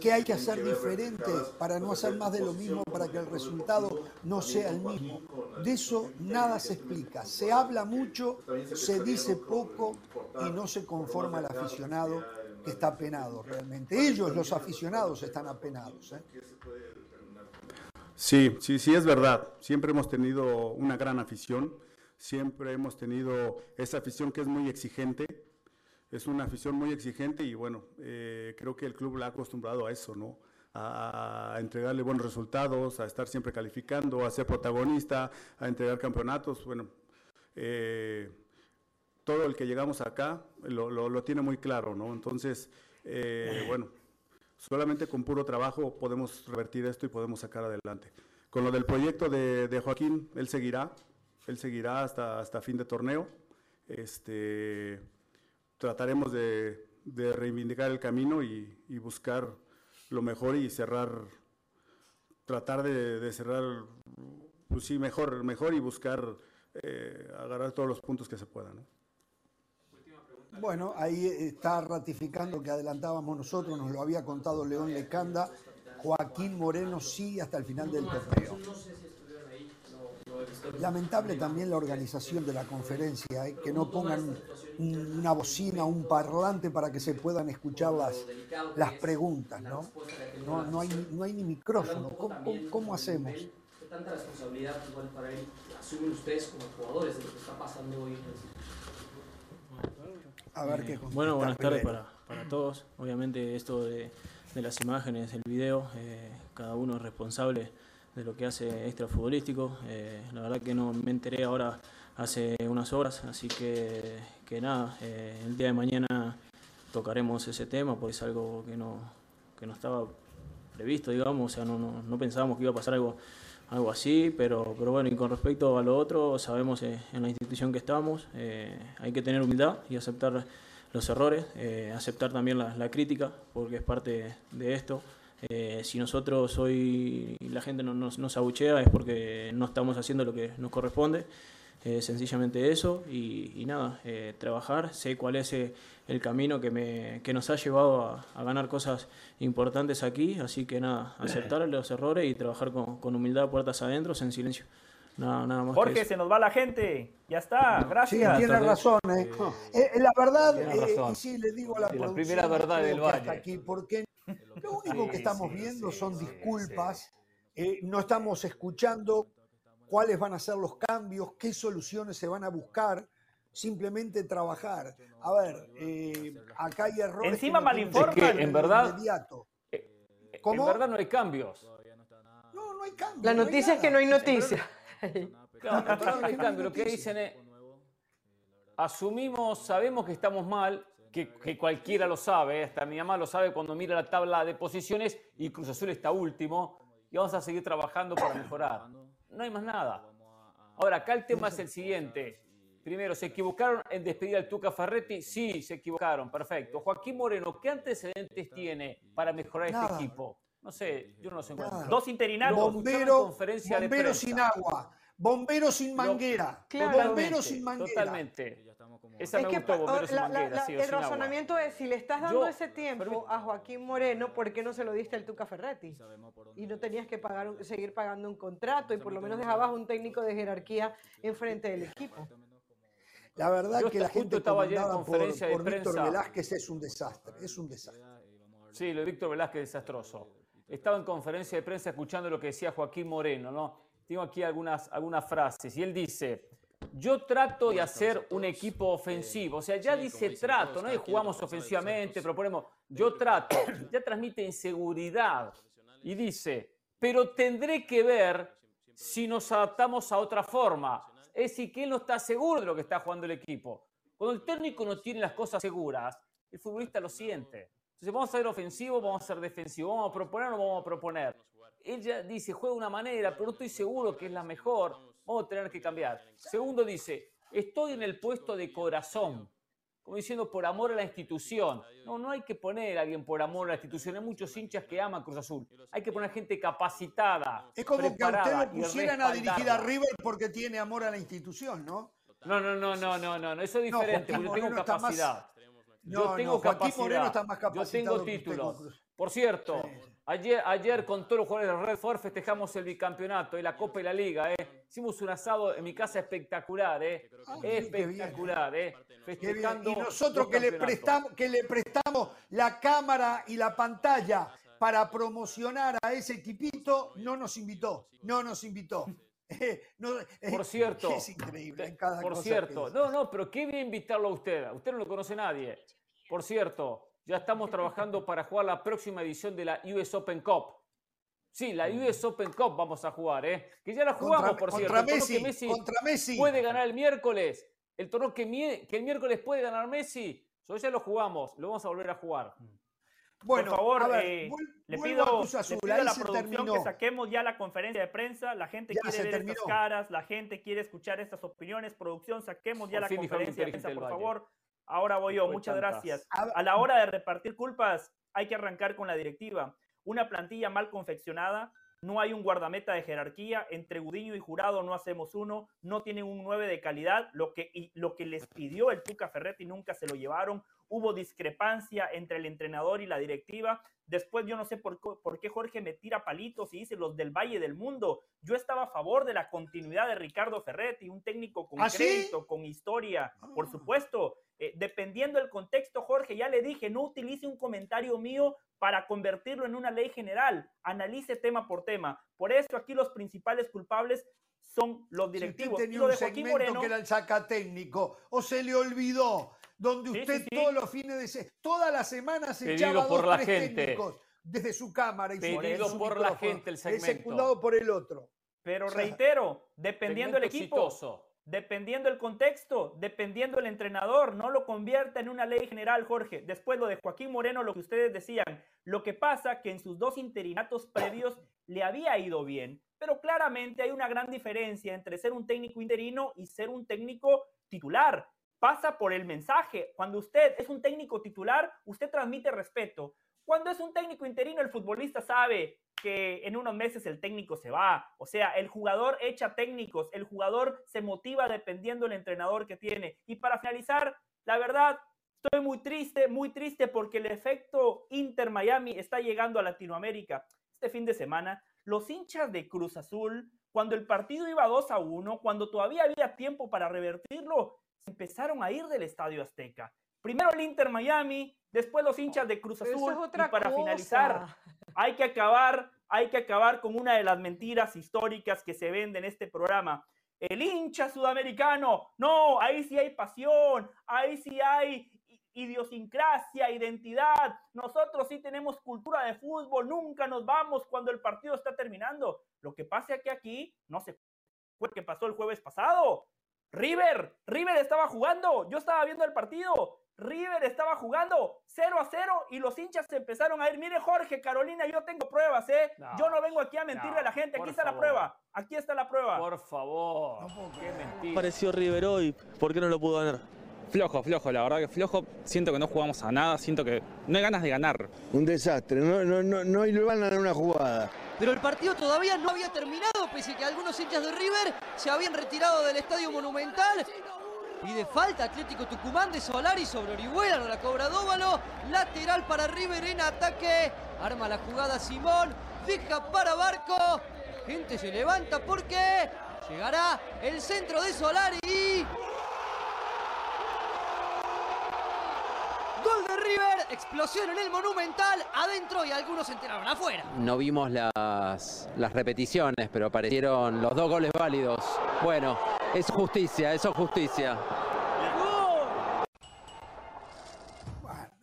¿Qué hay que hacer diferente para no hacer más de lo mismo, para que el resultado no sea el mismo? De eso nada se explica. Se habla mucho, se dice poco y no se conforma el aficionado que está apenado realmente. Ellos, los aficionados, están apenados. ¿eh? Sí, sí, sí, es verdad. Siempre hemos tenido una gran afición. Siempre hemos tenido esa afición que es muy exigente es una afición muy exigente y bueno, eh, creo que el club la ha acostumbrado a eso, ¿no? A, entregarle buenos resultados, a estar siempre calificando, a ser protagonista, a entregar campeonatos. Bueno, eh, todo el que llegamos acá lo, tiene muy claro, ¿no? Entonces, eh, bueno, solamente con puro trabajo podemos revertir esto y podemos sacar adelante. Con lo del proyecto de, de Joaquín, él seguirá, él seguirá hasta, hasta fin de torneo. Este trataremos de, reivindicar el camino y, buscar lo mejor y cerrar, tratar de, cerrar, pues sí, mejor, mejor y buscar eh, agarrar todos los puntos que se puedan. Bueno, ahí está ratificando que adelantábamos nosotros, nos lo había contado León Lecanda, Joaquín Moreno sí hasta el final del torneo. Lamentable también la organización de la conferencia, ¿eh? que no pongan una bocina, un parlante para que se puedan escuchar las, las preguntas, ¿no? No, no, hay, no hay ni micrófono. ¿Cómo, hacemos? ¿Qué tanta responsabilidad igual para él asumen ustedes como jugadores de lo que está pasando hoy? A ver qué Bueno, buenas tardes para, para, todos. Obviamente esto de, de, las imágenes, el video, eh, cada uno es responsable de lo que hace extrafutbolístico. Eh, la verdad que no me enteré ahora hace unas horas, así que, que nada, eh, el día de mañana tocaremos ese tema porque es algo que no, que no estaba previsto, digamos, o sea, no, no, no pensábamos que iba a pasar algo algo así, pero, pero bueno, y con respecto a lo otro, sabemos eh, en la institución que estamos, eh, hay que tener humildad y aceptar los errores, eh, aceptar también la, la, crítica, porque es parte de esto. Si nosotros hoy la gente no, nos, nos abuchea es porque no estamos haciendo lo que nos corresponde. Eh, sencillamente eso y, y nada, eh, trabajar, sé cuál es eh, el camino que, me, que nos ha llevado a, a, ganar cosas importantes aquí, así que nada, aceptar los errores y trabajar con, con humildad puertas adentro, en silencio. Nada, nada más Jorge, se nos va la gente. Ya está, gracias. Sí, tiene razón. ¿eh? Eh, la verdad, y sí, le digo a la, la primera verdad del Valle. Aquí, porque lo único que estamos viendo son disculpas, no estamos escuchando cuáles van a ser los cambios, qué soluciones se van a buscar, simplemente trabajar. A ver, eh, acá hay errores. Encima que no es que en verdad, eh, ¿Cómo? en verdad no hay cambios. No, no hay cambios. La noticia no es que no hay noticia. Claro, no hay cambio. Lo que dicen es, asumimos, sabemos que estamos mal, que, que, cualquiera lo sabe, hasta mi mamá lo sabe cuando mira la tabla de posiciones y Cruz Azul está último, y vamos a seguir trabajando para mejorar. No hay más nada. Ahora, acá el tema es el siguiente. Primero, ¿se equivocaron en despedir al Tuca Ferretti? Sí, se equivocaron, perfecto. Joaquín Moreno, ¿qué antecedentes tiene para mejorar Nada. este equipo? No sé, yo no sé. Nada. Dos interinatos. Bombero, conferencia de bombero prensa. sin agua, bombero sin manguera, Claro. bombero sin manguera. Totalmente. Esa Es me que gustó, pa- bombero sin la- la- manguera, la- sí, o el agua. razonamiento es, si le estás dando Yo- ese tiempo a Joaquín Moreno, ¿por qué no se lo diste al Tuca Ferretti? Y no tenías que pagar, un- seguir pagando un contrato y por lo menos dejabas un técnico de jerarquía enfrente del equipo. La verdad Yo que la gente estaba ayer en por, conferencia de Víctor prensa. Velázquez es un desastre, es un desastre. Sí, lo de Víctor Velázquez desastroso. Estaba en conferencia de prensa escuchando lo que decía Joaquín Moreno, ¿no? Tengo aquí algunas, algunas frases. Y él dice, yo trato de hacer un equipo ofensivo. O sea, ya dice trato, ¿no? Y jugamos ofensivamente, proponemos, yo trato. Ya transmite inseguridad. Y dice, pero tendré que ver si nos adaptamos a otra forma. Es decir, que él no está seguro de lo que está jugando el equipo. Cuando el técnico no tiene las cosas seguras, el futbolista lo siente. Entonces vamos a ser ofensivos, vamos a ser defensivos, vamos a proponer o no vamos a proponer. Ella dice, juega de una manera, pero no estoy seguro que es la mejor, vamos a tener que cambiar. Segundo dice, estoy en el puesto de corazón, como diciendo por amor a la institución. No, no hay que poner a alguien por amor a la institución, hay muchos hinchas que aman Cruz Azul. Hay que poner gente capacitada. Es como que a usted lo pusieran a dirigir a. River porque tiene amor a la institución, ¿no? No, no, no, no, no, no, no, eso es No, diferente, Joaquín porque yo tengo Moreno está más- capacidad. No, yo tengo no, capacidad. Está más yo tengo títulos. Por cierto, ayer, ayer con todos los jugadores de Red Ford festejamos el bicampeonato y la Copa y la Liga. ¿eh? Hicimos un asado en mi casa espectacular, ¿eh? Ah, sí, qué bien. espectacular, ¿eh? Qué bien. Festejando Y nosotros que le, prestamos, que le prestamos la cámara y la pantalla para promocionar a ese equipito, no nos invitó, no nos invitó. Eh, no, eh, Por cierto, es increíble. en cada por cosa cierto, que- no, no, pero qué bien invitarlo a usted. A usted no lo conoce nadie. Por cierto, ya estamos trabajando para jugar la próxima edición de la US Open Cup. Sí, la US Open Cup vamos a jugar, ¿eh? Que ya la jugamos, contra, por cierto. contra torneo que Messi, contra Messi. puede ganar el miércoles. El torneo que, que el miércoles puede ganar Messi. Nosotros ya lo jugamos, lo vamos a volver a jugar. Bueno, Por favor, ver, eh, vuel- le pido, a le pido la producción terminó. que saquemos ya la conferencia de prensa. La gente Ya quiere ver terminó. estas caras, la gente quiere escuchar estas opiniones. Producción, saquemos ya Por la fin conferencia de prensa, por Valle. favor. Ahora voy yo, muchas tantas. gracias. A la hora de repartir culpas, hay que arrancar con la directiva. Una plantilla mal confeccionada, no hay un guardameta de jerarquía, entre Gudiño y Jurado no hacemos uno, no tienen un 9 de calidad, lo que, y lo que les pidió el Tuca Ferretti nunca se lo llevaron, hubo discrepancia entre el entrenador y la directiva, después yo no sé por, qué Jorge me tira palitos y dice los del Valle del Mundo, yo estaba a favor de la continuidad de Ricardo Ferretti, un técnico con ¿Ah, sí? crédito, con historia, por Ah. supuesto, eh, dependiendo del contexto, Jorge, ya le dije, no utilice un comentario mío para convertirlo en una ley general. Analice tema por tema. Por eso aquí los principales culpables son los si usted directivos. Y tenía lo un de Joaquín segmento Moreno, que era el sacatécnico, o se le olvidó, donde usted sí, sí. todos los fines de semana, todas las semanas Pedido echaba por dos, la tres gente. técnicos. desde su cámara y Pedido su por la gente el segmento. Es secundado por el otro. Pero reitero, dependiendo del equipo, dependiendo el contexto, dependiendo el entrenador, no lo convierta en una ley general, Jorge. Después lo de Joaquín Moreno, lo que ustedes decían, lo que pasa que en sus dos interinatos previos le había ido bien, pero claramente hay una gran diferencia entre ser un técnico interino y ser un técnico titular. Pasa por el mensaje. Cuando usted es un técnico titular, usted transmite respeto. Cuando es un técnico interino, el futbolista sabe que en unos meses el técnico se va. O sea, el jugador echa técnicos, el jugador se motiva dependiendo del entrenador que tiene. Y para finalizar, la verdad, estoy muy triste, muy triste porque el efecto Inter Miami está llegando a Latinoamérica. Este fin de semana, los hinchas de Cruz Azul, cuando el partido iba 2 a 1, cuando todavía había tiempo para revertirlo, empezaron a ir del Estadio Azteca. Primero el Inter Miami, después los hinchas de Cruz Azul. y para finalizar, hay que acabar, hay que acabar con una de las mentiras históricas que se vende en este programa. El hincha sudamericano, no, ahí sí hay pasión, ahí sí hay idiosincrasia, identidad. Nosotros sí tenemos cultura de fútbol, nunca nos vamos cuando el partido está terminando. Lo que pasa es que aquí no se fue que pasó el jueves pasado. River, River estaba jugando, yo estaba viendo el partido. River estaba jugando 0 a 0 y los hinchas se empezaron a ir. Mire, Jorge, Carolina, yo tengo pruebas, ¿eh? yo no vengo aquí a mentirle a la gente. Aquí está la prueba. Aquí está la prueba. Por favor. qué mentira. Pareció River hoy. ¿Por qué no lo pudo ganar? Flojo, flojo, la verdad que flojo. Siento que no jugamos a nada, siento que no hay ganas de ganar. Un desastre, no, no, no, no van a dar una jugada. Pero el partido todavía no había terminado, pese a que algunos hinchas de River se habían retirado del Estadio Monumental y de falta Atlético Tucumán de Solari sobre Orihuela, no la cobra Dóvalo. Lateral para River en ataque. Arma la jugada Simón. Deja para Barco. Gente se levanta porque llegará el centro de Solari. Gol de River, explosión en el Monumental, adentro y algunos se enteraron afuera. No vimos las, las repeticiones, pero aparecieron los dos goles válidos. Bueno, es justicia, eso es justicia.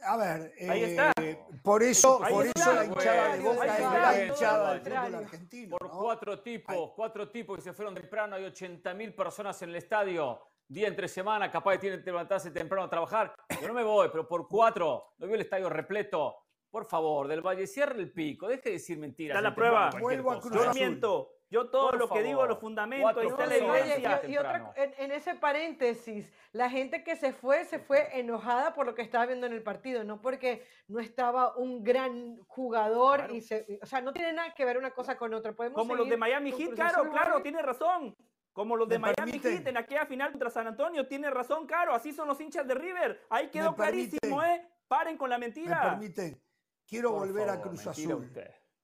A ver, eh, por eso, por eso la hinchada de Boca es la hinchada del fútbol argentino. Por cuatro tipos, cuatro tipos que se fueron temprano, hay 80 mil personas en el estadio, día entre semana, capaz de tienen que levantarse temprano a trabajar. Yo no me voy, pero por cuatro, no veo el estadio repleto. Por favor, del Valle, cierre el pico, deje de decir mentiras. Está la prueba. Vuelvo a Yo miento. Yo todo lo que digo, los fundamentos, está la evidencia. Y, otra, en, ese paréntesis, la gente que se fue, se fue enojada por lo que estaba viendo en el partido, no porque no estaba un gran jugador. Y se, o sea, no tiene nada que ver una cosa con otra. Podemos Como los de Miami Heat, claro, claro, tiene razón. Como los de Miami Heat en aquella final contra San Antonio, tiene razón, Caro. Así son los hinchas de River. Ahí quedó clarísimo, ¿eh? Paren con la mentira. Me permiten, quiero volver a Cruz Azul.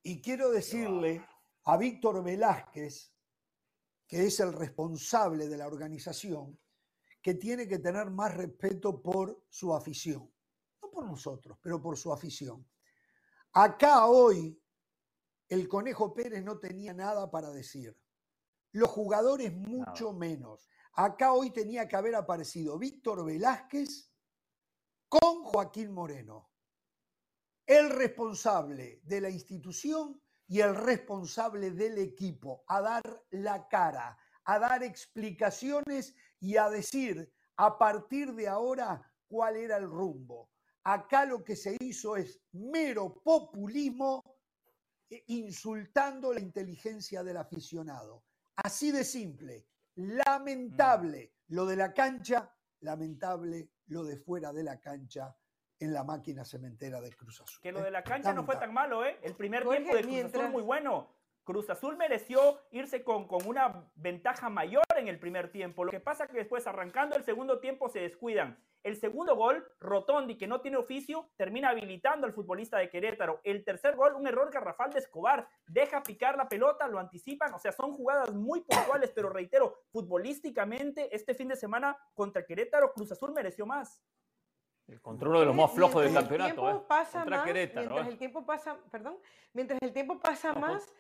Y quiero decirle a Víctor Velázquez, que es el responsable de la organización, que tiene que tener más respeto por su afición. No por nosotros, pero por su afición. Acá hoy el Conejo Pérez no tenía nada para decir. Los jugadores mucho menos. Acá hoy tenía que haber aparecido Víctor Velázquez con Joaquín Moreno, el responsable de la institución y el responsable del equipo a dar la cara, a dar explicaciones y a decir a partir de ahora cuál era el rumbo. Acá lo que se hizo es mero populismo eh, insultando la inteligencia del aficionado. Así de simple. Lamentable lo de la cancha, lamentable lo de fuera de la cancha en la máquina cementera de Cruz Azul. Que lo ¿eh? de la cancha no fue tan malo, ¿eh? El primer tiempo de Cruz Azul muy bueno. Cruz Azul mereció irse con, con, una ventaja mayor en el primer tiempo. Lo que pasa que después, arrancando el segundo tiempo, se descuidan. El segundo gol, Rotondi, que no tiene oficio, termina habilitando al futbolista de Querétaro. El tercer gol, un error garrafal de Escobar. Deja picar la pelota, lo anticipan. O sea, son jugadas muy puntuales, pero reitero, futbolísticamente, este fin de semana contra Querétaro, Cruz Azul mereció más. El control de los más flojos del campeonato. ¿eh? Pasa más, mientras ¿eh? el tiempo pasa, perdón, mientras el tiempo pasa más,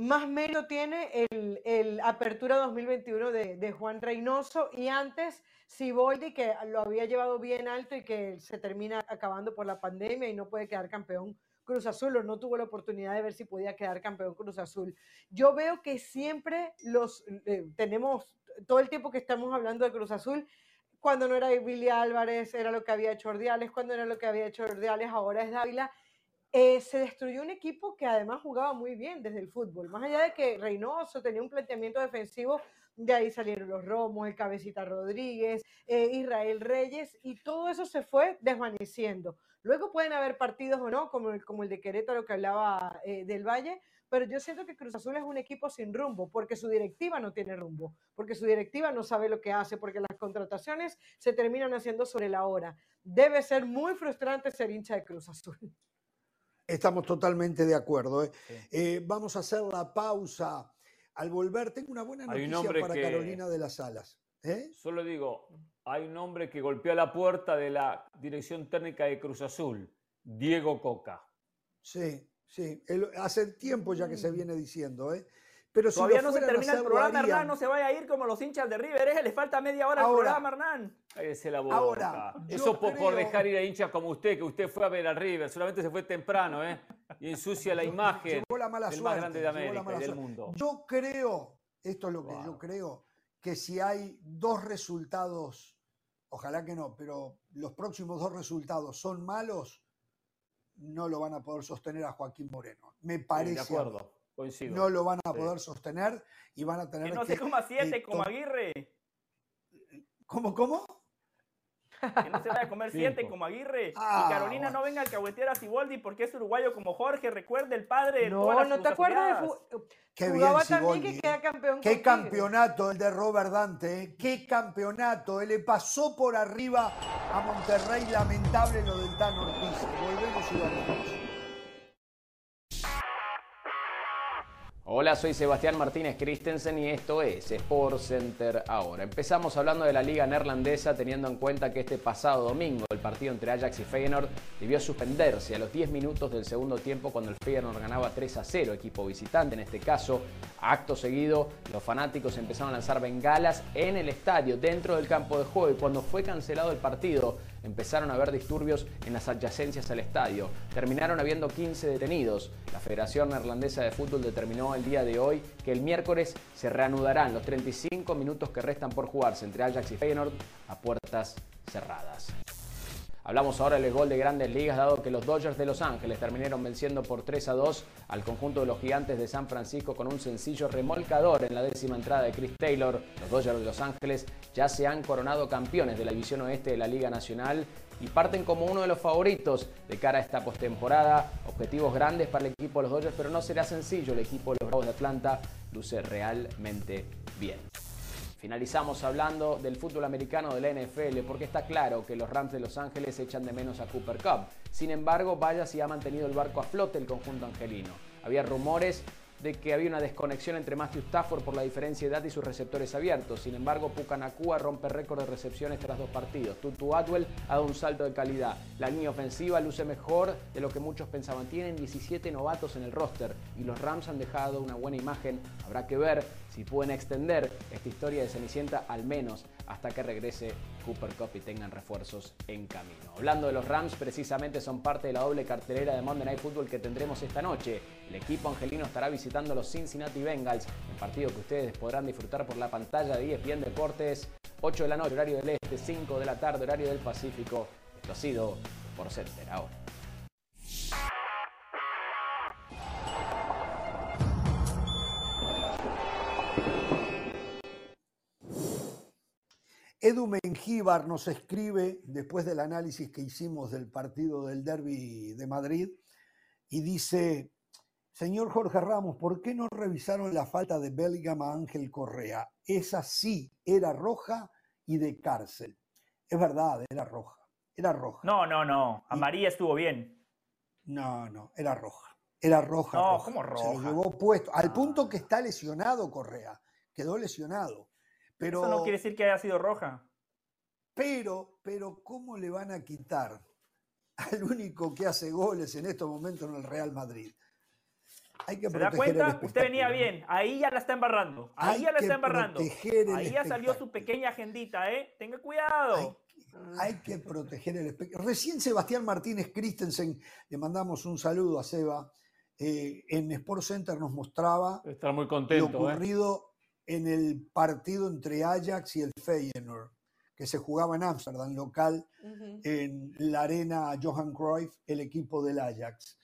más mérito tiene el, Apertura 2021 de, de, Juan Reynoso y antes Siboldi, que lo había llevado bien alto y que se termina acabando por la pandemia y no puede quedar campeón Cruz Azul o no tuvo la oportunidad de ver si podía quedar campeón Cruz Azul. Yo veo que siempre los eh, tenemos, todo el tiempo que estamos hablando de Cruz Azul, cuando no era Billy Álvarez, era lo que había hecho Ordiales, cuando era lo que había hecho Ordiales, ahora es Dávila. Eh, se destruyó un equipo que además jugaba muy bien desde el fútbol. Más allá de que Reynoso tenía un planteamiento defensivo, de ahí salieron los Romos, el Cabecita Rodríguez, eh, Israel Reyes, y todo eso se fue desvaneciendo. Luego pueden haber partidos o no, como el, de Querétaro que hablaba eh, del Valle, pero yo siento que Cruz Azul es un equipo sin rumbo, porque su directiva no tiene rumbo, porque su directiva no sabe lo que hace, porque las contrataciones se terminan haciendo sobre la hora. Debe ser muy frustrante ser hincha de Cruz Azul. Estamos totalmente de acuerdo. ¿eh? Eh, vamos a hacer la pausa. Al volver, tengo una buena noticia para Carolina de las Alas. ¿eh? Solo digo, hay un hombre que golpeó la puerta de la dirección técnica de Cruz Azul, Diego Coca. Sí, sí. hace tiempo ya que se mm. viene diciendo, ¿eh? Pero Todavía no se termina el programa, Hernán, no se vaya a ir como los hinchas de River, ¿eh? le falta media hora al programa, Hernán. Cállese la boca. Ahora, Eso por, dejar ir a hinchas como usted, que usted fue a ver al River, solamente se fue temprano, ¿eh? Y ensucia la imagen la mala del más grande de América y del mundo. Yo creo, esto es lo que yo creo, que si hay dos resultados, ojalá que no, pero los próximos dos resultados son malos, no lo van a poder sostener a Joaquín Moreno. Me parece. de acuerdo. No lo van a poder sostener y van a tener que... no se coma siete como Aguirre. ¿Cómo, cómo? Que no se vaya a comer siete como Aguirre. y ah, Carolina no venga a alcahuetear a Siboldi porque es uruguayo como Jorge. Recuerde el padre de No, no te acuerdas de Qué bien, Siboldi. Que campeón Qué campeonato el de Robert Dante. ¿eh? Qué campeonato. Él le pasó por arriba a Monterrey. Lamentable lo del Tano Ortiz. Volvemos y volvemos. Hola, soy Sebastián Martínez Christensen y esto es Sport Center ahora. Empezamos hablando de la liga neerlandesa teniendo en cuenta que este pasado domingo el partido entre Ajax y Feyenoord debió suspenderse a los 10 minutos del segundo tiempo cuando el Feyenoord ganaba 3 a 0, equipo visitante en este caso. Acto seguido, los fanáticos empezaron a lanzar bengalas en el estadio, dentro del campo de juego y cuando fue cancelado el partido, empezaron a haber disturbios en las adyacencias al estadio. Terminaron habiendo 15 detenidos. La Federación Neerlandesa de Fútbol determinó el día de hoy que el miércoles se reanudarán los 35 minutos que restan por jugarse entre Ajax y Feyenoord a puertas cerradas. Hablamos ahora del gol de grandes ligas, dado que los Dodgers de Los Ángeles terminaron venciendo por 3 a 2 al conjunto de los gigantes de San Francisco con un sencillo remolcador en la décima entrada de Chris Taylor. Los Dodgers de Los Ángeles ya se han coronado campeones de la división oeste de la Liga Nacional y parten como uno de los favoritos de cara a esta postemporada. Objetivos grandes para el equipo de los Dodgers, pero no será sencillo. El equipo de los Bravos de Atlanta luce realmente bien. Finalizamos hablando del fútbol americano de la NFL porque está claro que los Rams de Los Ángeles echan de menos a Cooper Cup. Sin embargo, vaya si ha mantenido el barco a flote el conjunto angelino. Había rumores de que había una desconexión entre Matthew Stafford por la diferencia de edad y sus receptores abiertos. Sin embargo, Pucanacua rompe récord de recepciones tras dos partidos. Tutu Atwell ha dado un salto de calidad. La línea ofensiva luce mejor de lo que muchos pensaban. Tienen 17 novatos en el roster y los Rams han dejado una buena imagen. Habrá que ver si pueden extender esta historia de Cenicienta al menos hasta que regrese Cooper Cup y tengan refuerzos en camino. Hablando de los Rams, precisamente son parte de la doble cartelera de Monday Night Football que tendremos esta noche. El equipo angelino estará visitando los Cincinnati Bengals, un partido que ustedes podrán disfrutar por la pantalla de ESPN Deportes, 8 de la noche, horario del este, 5 de la tarde, horario del Pacífico. Esto ha sido por Center ahora. Edu Mengíbar nos escribe, después del análisis que hicimos del partido del Derby de Madrid, y dice, señor Jorge Ramos, ¿por qué no revisaron la falta de Bellingham a Ángel Correa? Esa sí era roja y de cárcel. Es verdad, era roja. Era roja. No, no, no. A María estuvo bien. No, no, era roja. Era roja. No, ¿cómo roja? Se lo llevó puesto. Al punto que está lesionado Correa. Quedó lesionado. Eso no quiere decir que haya sido roja. Pero, pero, ¿cómo le van a quitar al único que hace goles en estos momentos en el Real Madrid? Hay que ¿Se da cuenta? Usted venía bien. Ahí ya la está embarrando. Ahí ya la está embarrando. Ahí ya salió su pequeña agendita, ¿eh? Tenga cuidado. Hay que proteger el espectáculo. Recién Sebastián Martínez Christensen, le mandamos un saludo a Seba, eh, en Sport Center nos mostraba Está muy contento, lo ocurrido en el partido entre Ajax y el Feyenoord, que se jugaba en Ámsterdam, local, en la arena Johan Cruyff, el equipo del Ajax.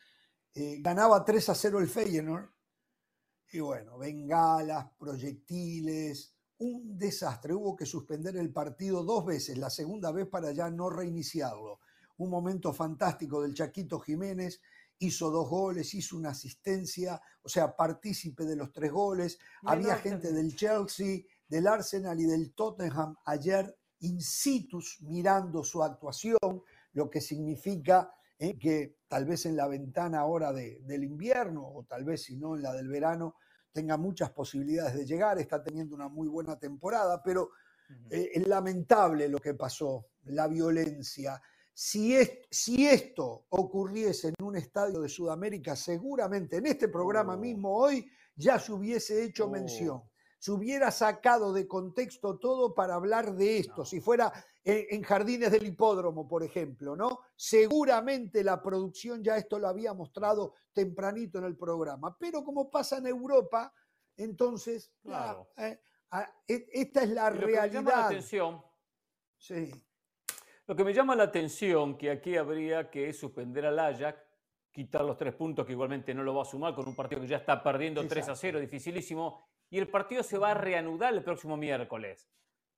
Eh, ganaba 3 a 0 el Feyenoord, y bueno, bengalas, proyectiles, un desastre. Hubo que suspender el partido dos veces, la segunda vez para ya no reiniciarlo. Un momento fantástico del Chaquito Jiménez, hizo dos goles, hizo una asistencia, o sea, partícipe de los tres goles. Había gente del Chelsea, del Arsenal y del Tottenham ayer in situ mirando su actuación, lo que significa eh, que tal vez en la ventana ahora del invierno, o tal vez si no en la del verano, tenga muchas posibilidades de llegar, está teniendo una muy buena temporada, pero eh, es lamentable lo que pasó, la violencia. Si, si, esto ocurriese en un estadio de Sudamérica, seguramente en este programa oh. mismo hoy ya se hubiese hecho oh. mención, se hubiera sacado de contexto todo para hablar de esto, si fuera en, jardines del hipódromo, por ejemplo, ¿no? Seguramente la producción ya esto lo había mostrado tempranito en el programa, pero como pasa en Europa, entonces, claro. Eh, e, esta es la realidad. Que llama la atención, sí. Lo que me llama la atención que aquí habría que suspender al Ajax, quitar los tres puntos que igualmente no lo va a sumar con un partido que ya está perdiendo 3 a 0, dificilísimo, y el partido se va a reanudar el próximo miércoles.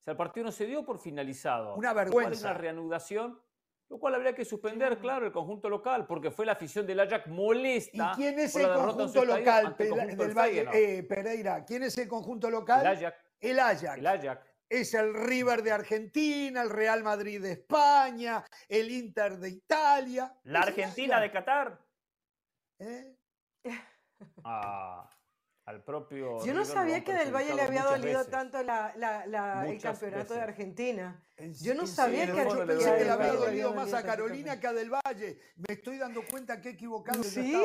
O sea, el partido no se dio por finalizado. Una vergüenza. Una reanudación, lo cual habría que suspender, claro, el conjunto local, porque fue la afición del Ajax molesta. ¿Y quién es el conjunto local del Valle eh, Pereira? ¿Quién es el conjunto local? El Ajax. El Ajax. El Ajax. Es el River de Argentina, el Real Madrid de España, el Inter de Italia. La Argentina de Qatar. ¿Eh? Ah al propio. Yo no sabía que del Valle le había dolido tanto la, la, el campeonato de Argentina. Yo no sabía que, yo pensé que le había dolido más a Carolina que a del Valle. Me estoy dando cuenta que he equivocado. Sí,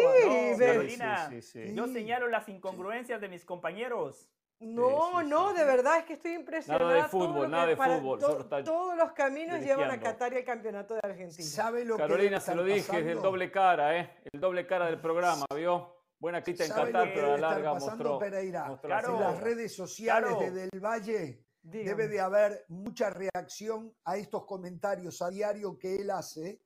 Carolina, yo señalo las incongruencias de mis compañeros. No, no, de verdad es que estoy impresionado. Nada de fútbol, nada de fútbol. todos los caminos llevan a Qatar y al campeonato de Argentina. ¿Sabe lo Carolina, se lo dije, es el doble cara, ¿eh? El doble cara del programa, ¿vio? Buena cita en Qatar, pero a la larga mostró, Pereira? en las redes sociales de Del Valle debe de haber mucha reacción a estos comentarios a diario que él hace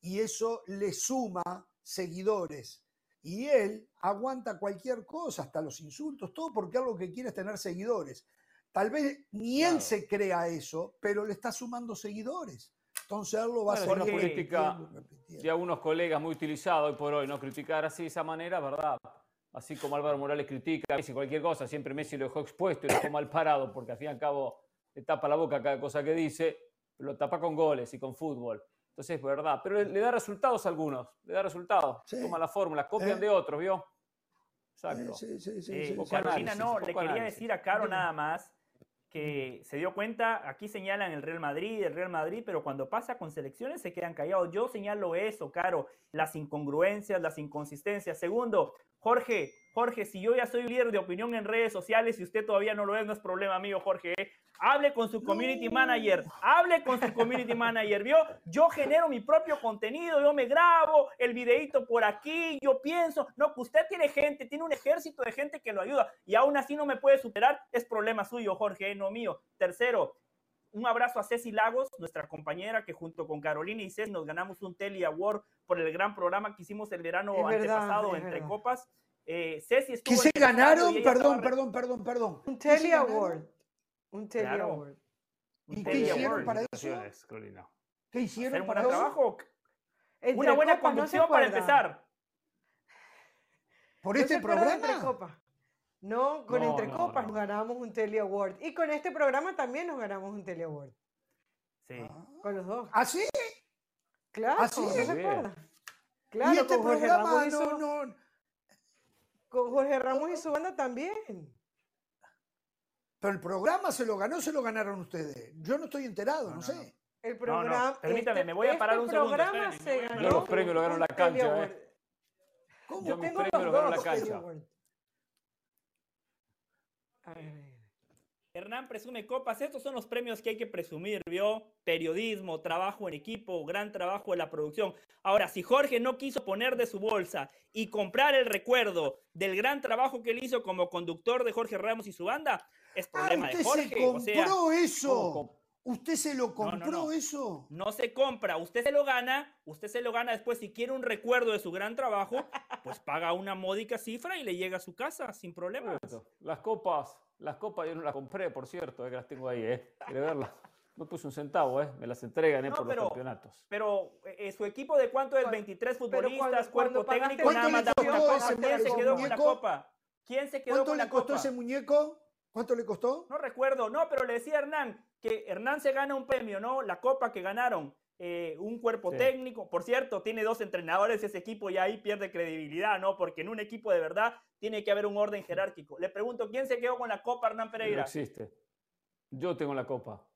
y eso le suma seguidores. Y él aguanta cualquier cosa, hasta los insultos, todo porque algo que quiere es tener seguidores. Tal vez ni él se crea eso, pero le está sumando seguidores. Entonces él lo va a hacer. Una política de algunos colegas muy utilizado hoy por hoy, ¿no? Criticar así de esa manera, ¿verdad? Así como Álvaro Morales critica Messi cualquier cosa, siempre Messi lo dejó expuesto y lo dejó mal parado, porque al fin y al cabo le tapa la boca cada cosa que dice, lo tapa con goles y con fútbol. Entonces es verdad, pero le, da resultados a algunos, le da resultados. Toma la fórmula, copian eh. de otros, ¿vio? Exacto. Sí, sí, sí. Eh, Carolina, no, le quería decir a Caro nada más que se dio cuenta, aquí señalan el Real Madrid, el Real Madrid, pero cuando pasa con selecciones se quedan callados. Yo señalo eso, Caro, las incongruencias, las inconsistencias. Segundo, Jorge, Jorge, si yo ya soy líder de opinión en redes sociales y usted todavía no lo es, no es problema mío, Jorge. ¿eh? Hable con su community manager, hable con su community manager, ¿vio? Yo genero mi propio contenido, yo me grabo el videito por aquí, yo pienso, no, que usted tiene gente, tiene un ejército de gente que lo ayuda y aún así no me puede superar, es problema suyo, Jorge, no mío. Tercero, un abrazo a Ceci Lagos, nuestra compañera que junto con Carolina y Ceci nos ganamos un Tele Award por el gran programa que hicimos el verano antepasado entre copas. Eh, Ceci estuvo ¿Qué se ganaron? Perdón, perdón, perdón, perdón. Un Tele Award. Un Tele Award. ¿Y qué hicieron para eso? ¿Qué hicieron para eso? trabajo. Una buena conducción para empezar. ¿Por este programa? No, con Entre Copas nos ganamos un Tele Award. Y con este programa también nos ganamos un Tele Award. Sí. Con los dos. ¿Ah, sí? Claro, ¿Ah, sí? ¿no se Claro, y este programa no, no... Con Jorge Ramos y su banda también. Pero el programa se lo ganó, se lo ganaron ustedes. Yo no estoy enterado, no, sé. El programa. Permítame, me voy a parar un segundo. programa se ganó. Yo los premios lo ganó la cancha. Eh. ¿Cómo? Yo mis premios lo ganó la cancha. Hernán presume copas. Estos son los premios que hay que presumir, ¿vio? Periodismo, trabajo en equipo, gran trabajo en la producción. Ahora, si Jorge no quiso poner de su bolsa y comprar el recuerdo del gran trabajo que él hizo como conductor de Jorge Ramos y su banda, es problema de Jorge. Se compró eso. ¿Usted se lo compró eso? No se compra, usted se lo gana, usted se lo gana después si quiere un recuerdo de su gran trabajo, pues paga una módica cifra y le llega a su casa sin problema. Las copas, las copas yo no las compré, por cierto, eh, que las tengo ahí, ¿eh? ¿Quiere verlas? No puse un centavo, ¿eh? Me las entregan ¿eh? por los campeonatos. Pero eh, su equipo de cuánto es 23 futbolistas, cuerpo técnico, nada más ¿Quién se quedó con la copa? ¿Quién se quedó con la copa? ¿Cuánto le costó ese muñeco? ¿Cuánto le costó? No recuerdo, no, pero le decía a Hernán que Hernán se gana un premio, ¿no? La copa que ganaron, eh, un cuerpo técnico. Por cierto, tiene dos entrenadores ese equipo y ahí pierde credibilidad, ¿no? Porque en un equipo de verdad tiene que haber un orden jerárquico. Le pregunto, ¿quién se quedó con la copa, Hernán Pereira? No existe. Yo tengo la copa.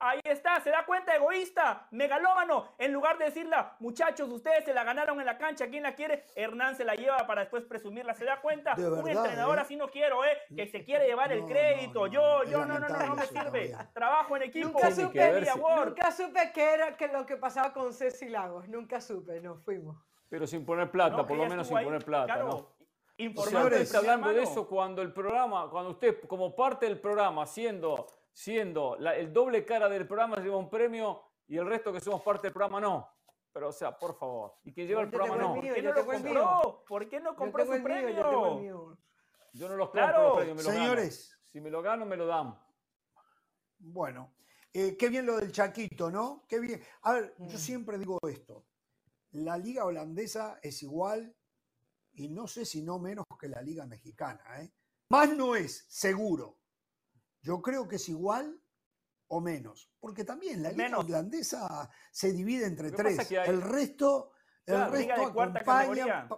Ahí está, se da cuenta, egoísta, megalómano. En lugar de decirle, muchachos, ustedes se la ganaron en la cancha, ¿quién la quiere? Hernán se la lleva para después presumirla. ¿Se da cuenta? Un entrenador ¿eh? así no quiero, ¿eh? Que se quiere llevar el crédito. yo, yo, no, no, no, no me sirve. Trabajo en equipo. Nunca supe, nunca supe qué era que lo que pasaba con Ceci Lagos. Nunca supe, nos fuimos. Pero sin poner plata, por lo menos sin poner plata, ¿no? Señores, hablando de eso cuando el programa, cuando usted como parte del programa, siendo siendo el doble cara del programa lleva un premio y el resto que somos parte del programa no. Pero, o sea, por favor. Y que lleva el programa no. ¿Por qué no lo compró? ¿Por qué no compró su premio? Yo, no los compro, me los Señores. Si me lo gano, me lo dan. Bueno, eh, qué bien lo del Chaquito, ¿no? Qué bien. A ver, yo mm. siempre digo esto. La liga holandesa es igual y no sé si no menos que la liga mexicana. ¿eh? Más no es, seguro. Yo creo que es igual o menos, porque también la liga holandesa se divide entre tres. El resto, el resto acompaña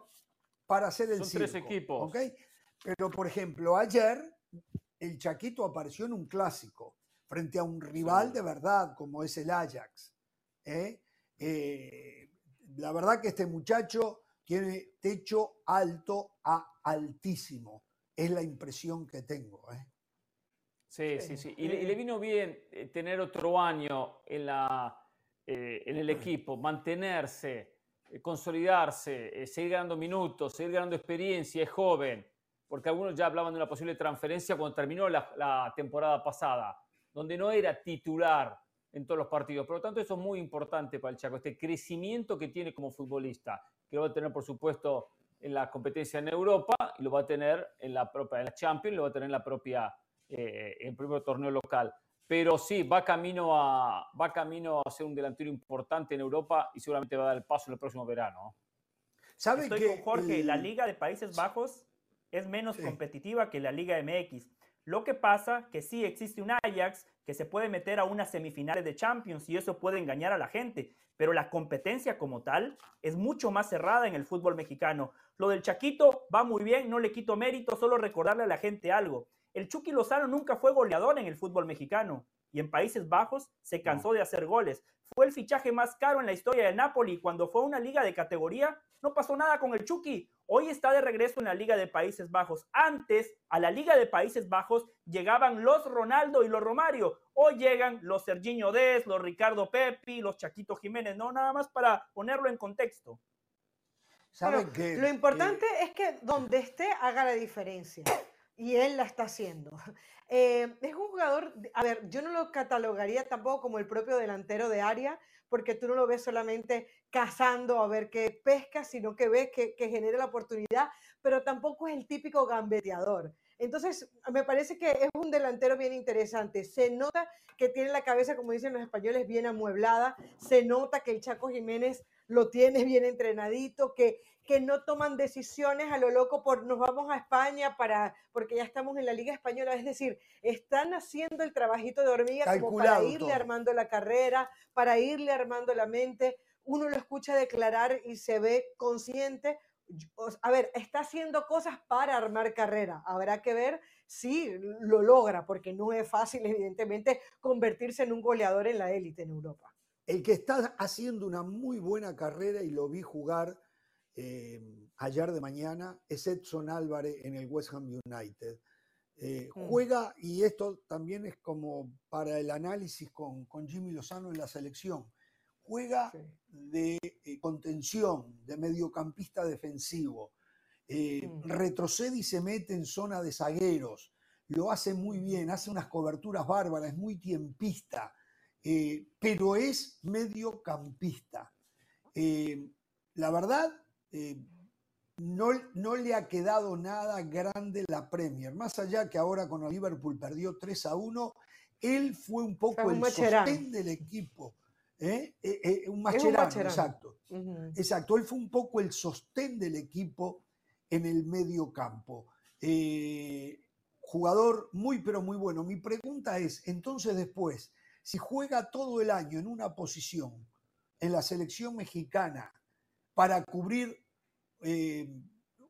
para hacer el Son tres equipos. Pero, por ejemplo, ayer el Chaquito apareció en un clásico frente a un rival de verdad como es el Ajax. ¿eh? Eh, la verdad que este muchacho tiene techo alto a altísimo. Es la impresión que tengo. ¿eh? Sí, sí, sí. Y le, vino bien eh, tener otro año en, la, eh, en el equipo, mantenerse, eh, consolidarse, seguir ganando minutos, seguir ganando experiencia, es joven, porque algunos ya hablaban de una posible transferencia cuando terminó la, temporada pasada, donde no era titular en todos los partidos. Por lo tanto, eso es muy importante para el Chaco, este crecimiento que tiene como futbolista, que lo va a tener, por supuesto, en la competencia en Europa y lo va a tener en la propia en la Champions, lo va a tener en la propia eh, en primer torneo local. Pero sí, va camino, a, va camino a ser un delantero importante en Europa y seguramente va a dar el paso en el próximo verano. ¿Sabe Estoy que con Jorge, la Liga de Países Bajos es menos competitiva que la Liga MX. Lo que pasa que sí existe un Ajax que se puede meter a unas semifinales de Champions y eso puede engañar a la gente, pero la competencia como tal es mucho más cerrada en el fútbol mexicano. Lo del Chaquito va muy bien, no le quito mérito, solo recordarle a la gente algo. El Chucky Lozano nunca fue goleador en el fútbol mexicano y en Países Bajos se cansó de hacer goles. Fue el fichaje más caro en la historia del Napoli. Cuando fue a una liga de categoría, no pasó nada con el Chucky. Hoy está de regreso en la Liga de Países Bajos. Antes, a la Liga de Países Bajos llegaban los Ronaldo y los Romario. Hoy llegan los Serginho Dez, los Ricardo Pepi, los Chaquito Jiménez. No, nada más para ponerlo en contexto. lo importante es que donde esté haga la diferencia y él la está haciendo. Eh, es un jugador, a ver, yo no lo catalogaría tampoco como el propio delantero de área, porque tú no lo ves solamente cazando a ver qué pesca, sino que ves que, que genera la oportunidad, pero tampoco es el típico gambeteador. Entonces, me parece que es un delantero bien interesante. Se nota que tiene la cabeza, como dicen los españoles, bien amueblada. Se nota que el Chaco Jiménez lo tiene bien entrenadito, que que no toman decisiones a lo loco por nos vamos a España para porque ya estamos en la Liga Española, es decir, están haciendo el trabajito de hormiga como para irle armando la carrera, para irle armando la mente. Uno lo escucha declarar y se ve consciente. A ver, está haciendo cosas para armar carrera. Habrá que ver si lo logra, porque no es fácil, evidentemente, convertirse en un goleador en la élite en Europa. El que está haciendo una muy buena carrera y lo vi jugar eh, ayer de mañana es Edson Álvarez en el West Ham United. Eh, mm. Juega, y esto también es como para el análisis con, con Jimmy Lozano en la selección, juega de eh, contención, de mediocampista defensivo, mm. retrocede y se mete en zona de zagueros, lo hace muy bien, hace unas coberturas bárbaras, es muy tiempista, pero es mediocampista. la verdad, no, le ha quedado nada grande la Premier. Más allá que ahora con el Liverpool perdió 3 a 1, él fue un poco el sostén del equipo. ¿eh? Eh, eh, un macherano, exacto. Exacto, él fue un poco el sostén del equipo en el medio campo. jugador muy, pero muy bueno. Mi pregunta es, entonces después, si juega todo el año en una posición en la selección mexicana para cubrir eh,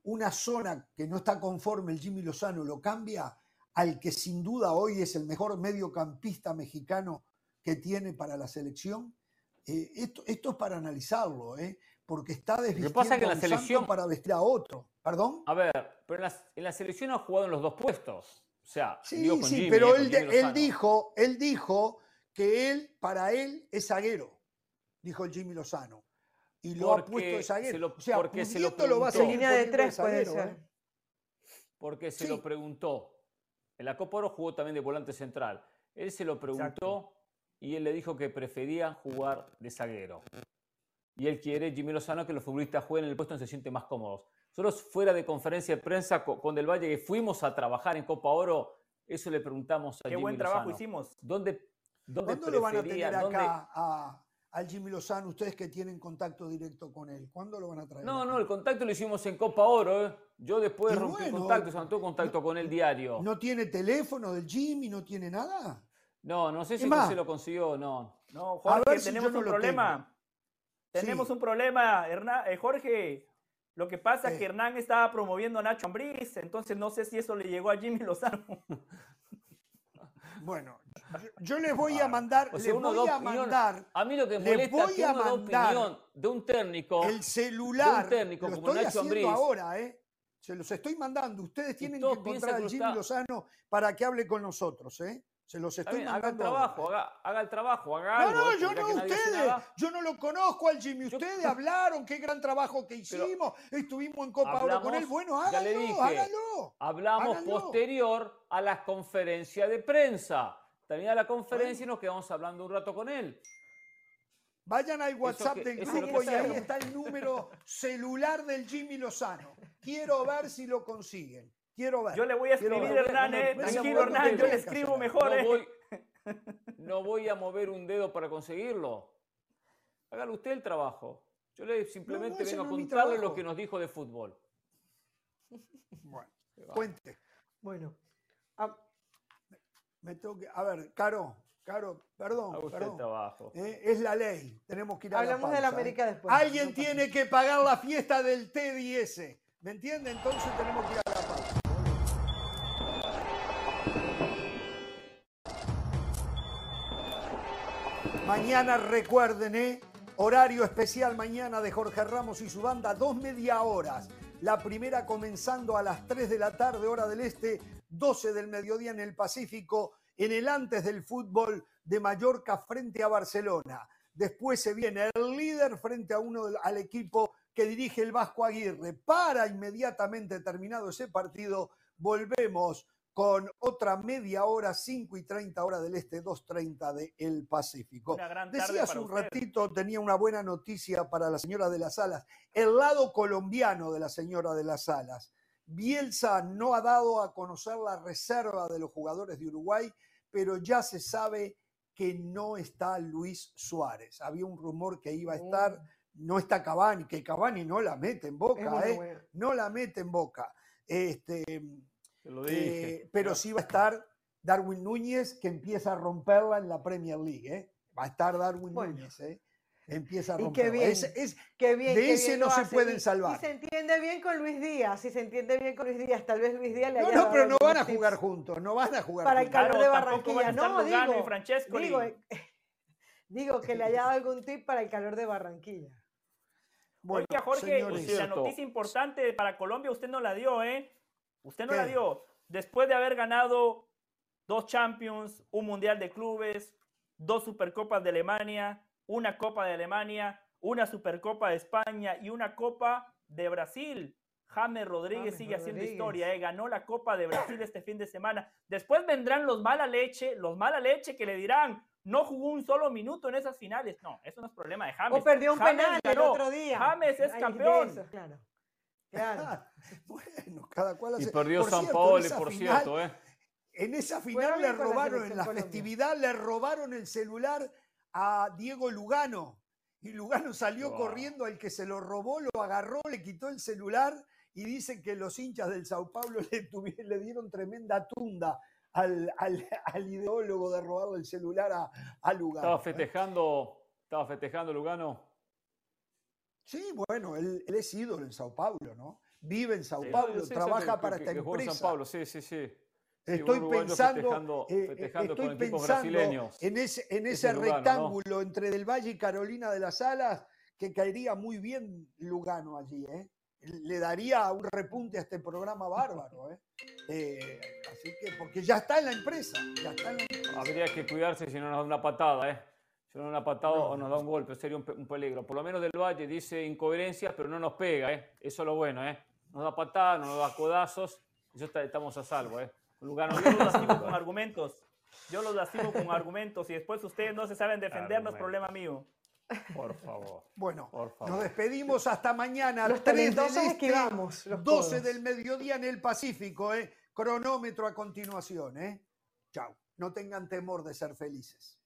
una zona que no está conforme el Jimmy Lozano lo cambia al que sin duda hoy es el mejor mediocampista mexicano que tiene para la selección. Eh, esto, esto, es para analizarlo, ¿eh? porque está desvistiendo pasa que la selección para vestir a otro. ¿Perdón? A ver, pero en la, selección ha jugado en los dos puestos. O sea, sí, sí, pero él, él, dijo, él dijo que él, para él, es zaguero, dijo el Jimmy Lozano y lo ha puesto de zaguero. o sea, porque se lo, lo va a línea de tres puede ser. ¿eh? Porque se lo preguntó. En la Copa Oro jugó también de volante central. Él se lo preguntó y él le dijo que prefería jugar de zaguero. Y él quiere, Jimmy Lozano, que los futbolistas jueguen en el puesto donde se sienten más cómodos. Nosotros fuera de conferencia de prensa con Del Valle, que fuimos a trabajar en Copa Oro, eso le preguntamos a Qué Jimmy buen trabajo hicimos. ¿Dónde, dónde ¿Cuándo lo van a tener acá a, al Jimmy Lozano, ustedes que tienen contacto directo con él? ¿Cuándo lo van a traer? No, no, el contacto lo hicimos en Copa Oro. ¿eh? Yo después rompí el contacto, se tuve contacto con el diario. ¿No tiene teléfono del Jimmy? ¿No tiene nada? No, no sé si se lo consiguió o no. No, Jorge, tenemos un problema. Tenemos un problema, eh, Jorge. Lo que pasa es que Hernán estaba promoviendo a Nacho Ambriz, entonces no sé si eso le llegó a Jimmy Lozano. Bueno, yo, les voy a mandar, les voy a mandar. A mí lo que me molesta es que uno opinión de un técnico. El celular. De un técnico lo como estoy Nacho haciendo ahora, ¿eh? Se los estoy mandando. Ustedes tienen que encontrar al Jimmy Lozano para que hable con nosotros, ¿eh? Se los estoy mandando. Haga el trabajo, haga, el trabajo, haga no, No, yo no, ustedes. Yo no lo conozco al Jimmy. Ustedes hablaron, qué gran trabajo que hicimos. Estuvimos en Copa Oro con él. Bueno, hágalo, hágalo. Hablamos posterior a las conferencias de prensa. Termina la conferencia y nos quedamos hablando un rato con él. Vayan al WhatsApp del grupo y ahí está el número celular del Jimmy Lozano. Quiero ver si lo consiguen. Quiero ver. Yo le voy a escribir, Hernán, eh. Tranquilo, Hernán, yo le escribo mejor, no eh. Voy, no voy a mover un dedo para conseguirlo. Hágalo usted el trabajo. Yo le simplemente vengo a contarle lo que nos dijo de fútbol. Bueno, cuente. Bueno. A, me tengo que, a ver, Caro, Caro, perdón, perdón. Trabajo. Eh, es la ley, tenemos que ir a Hablamos la de la América ¿eh? después. Alguien tiene que pagar la fiesta del TDS. ¿Me entiende? Entonces tenemos que ir a Mañana recuerden, ¿eh? Horario especial mañana de Jorge Ramos y su banda, dos media horas. La primera comenzando a las 3 de la tarde, hora del este, 12 del mediodía en el Pacífico, en el antes del fútbol de Mallorca frente a Barcelona. Después se viene el líder frente a uno al equipo que dirige el Vasco Aguirre. Para inmediatamente terminado ese partido, volvemos con otra media hora, 5 y 30 horas del este, 2.30 del el Pacífico. Decía hace un ratito, tenía una buena noticia para la señora de las Alas, el lado colombiano de la señora de las Alas. Bielsa no ha dado a conocer la reserva de los jugadores de Uruguay, pero ya se sabe que no está Luis Suárez. Había un rumor que iba a estar, oh. no está Cavani, que Cavani no la mete en boca, ¿eh? no la mete en boca. Este, eh, pero sí va a estar Darwin Núñez, que empieza a romperla en la Premier League. ¿eh? Va a estar Darwin Núñez. ¿eh? Empieza a romperla. Y qué bien, es, qué bien, de ese no se pueden salvar. Y se entiende bien con Luis Díaz, si se entiende bien con Luis Díaz, tal vez Luis Díaz le haya No, no, pero no van a jugar juntos, no van a jugar Para juntos. el calor de Barranquilla, no, digo, Francesco digo, digo, que le haya dado algún tip para el calor de Barranquilla. Bueno, Oiga, Jorge, la noticia importante para Colombia usted no la dio, ¿eh? Usted no la dio. después de haber ganado dos Champions, un Mundial de Clubes, dos Supercopas de Alemania, una Copa de Alemania, una Supercopa de España y una Copa de Brasil. James Rodríguez sigue haciendo historia, ¿eh? ganó la Copa de Brasil este fin de semana. Después vendrán los mala leche, los mala leche que le dirán, no jugó un solo minuto en esas finales. No, eso no es problema de James. O perdió un penal el otro día. James es campeón. claro. bueno, cada cual hace. Y perdió San Paolo, por cierto, ¿eh? En esa final le robaron, en la festividad le robaron el celular a Diego Lugano. Y Lugano salió corriendo al que se lo robó, lo agarró, le quitó el celular y dicen que los hinchas del Sao Paulo le, le dieron tremenda tunda al, ideólogo de robarle el celular a, a Lugano. Estaba festejando, estaba festejando Lugano. Sí, bueno, él, es ídolo en Sao Paulo, ¿no? Vive en Sao Paulo, trabaja para esta empresa. Sao Paulo, sí, sí, sí. Estoy pensando, eh, eh, estoy pensando en ese, en ese rectángulo entre Del Valle y Carolina de las Alas que caería muy bien Lugano allí. ¿eh? Le daría un repunte a este programa bárbaro. ¿eh? así que, porque ya está en la empresa. Ya está en la empresa. Habría que cuidarse si no nos da una patada. ¿eh? Si no nos da una patada o nos da un golpe, sería un, peligro. Por lo menos Del Valle dice incoherencias, pero no nos pega. ¿eh? Eso es lo bueno. ¿eh? Nos da patadas, nos da codazos. Eso estamos a salvo. ¿eh? Lugano, yo los lastimo con argumentos. Yo los lastimo con argumentos y después ustedes no se saben defender, no es problema mío. Por favor. Bueno, nos despedimos hasta mañana. Los 3 del este, 12 del mediodía en el Pacífico. ¿eh? Cronómetro a continuación. ¿eh? Chao. No tengan temor de ser felices.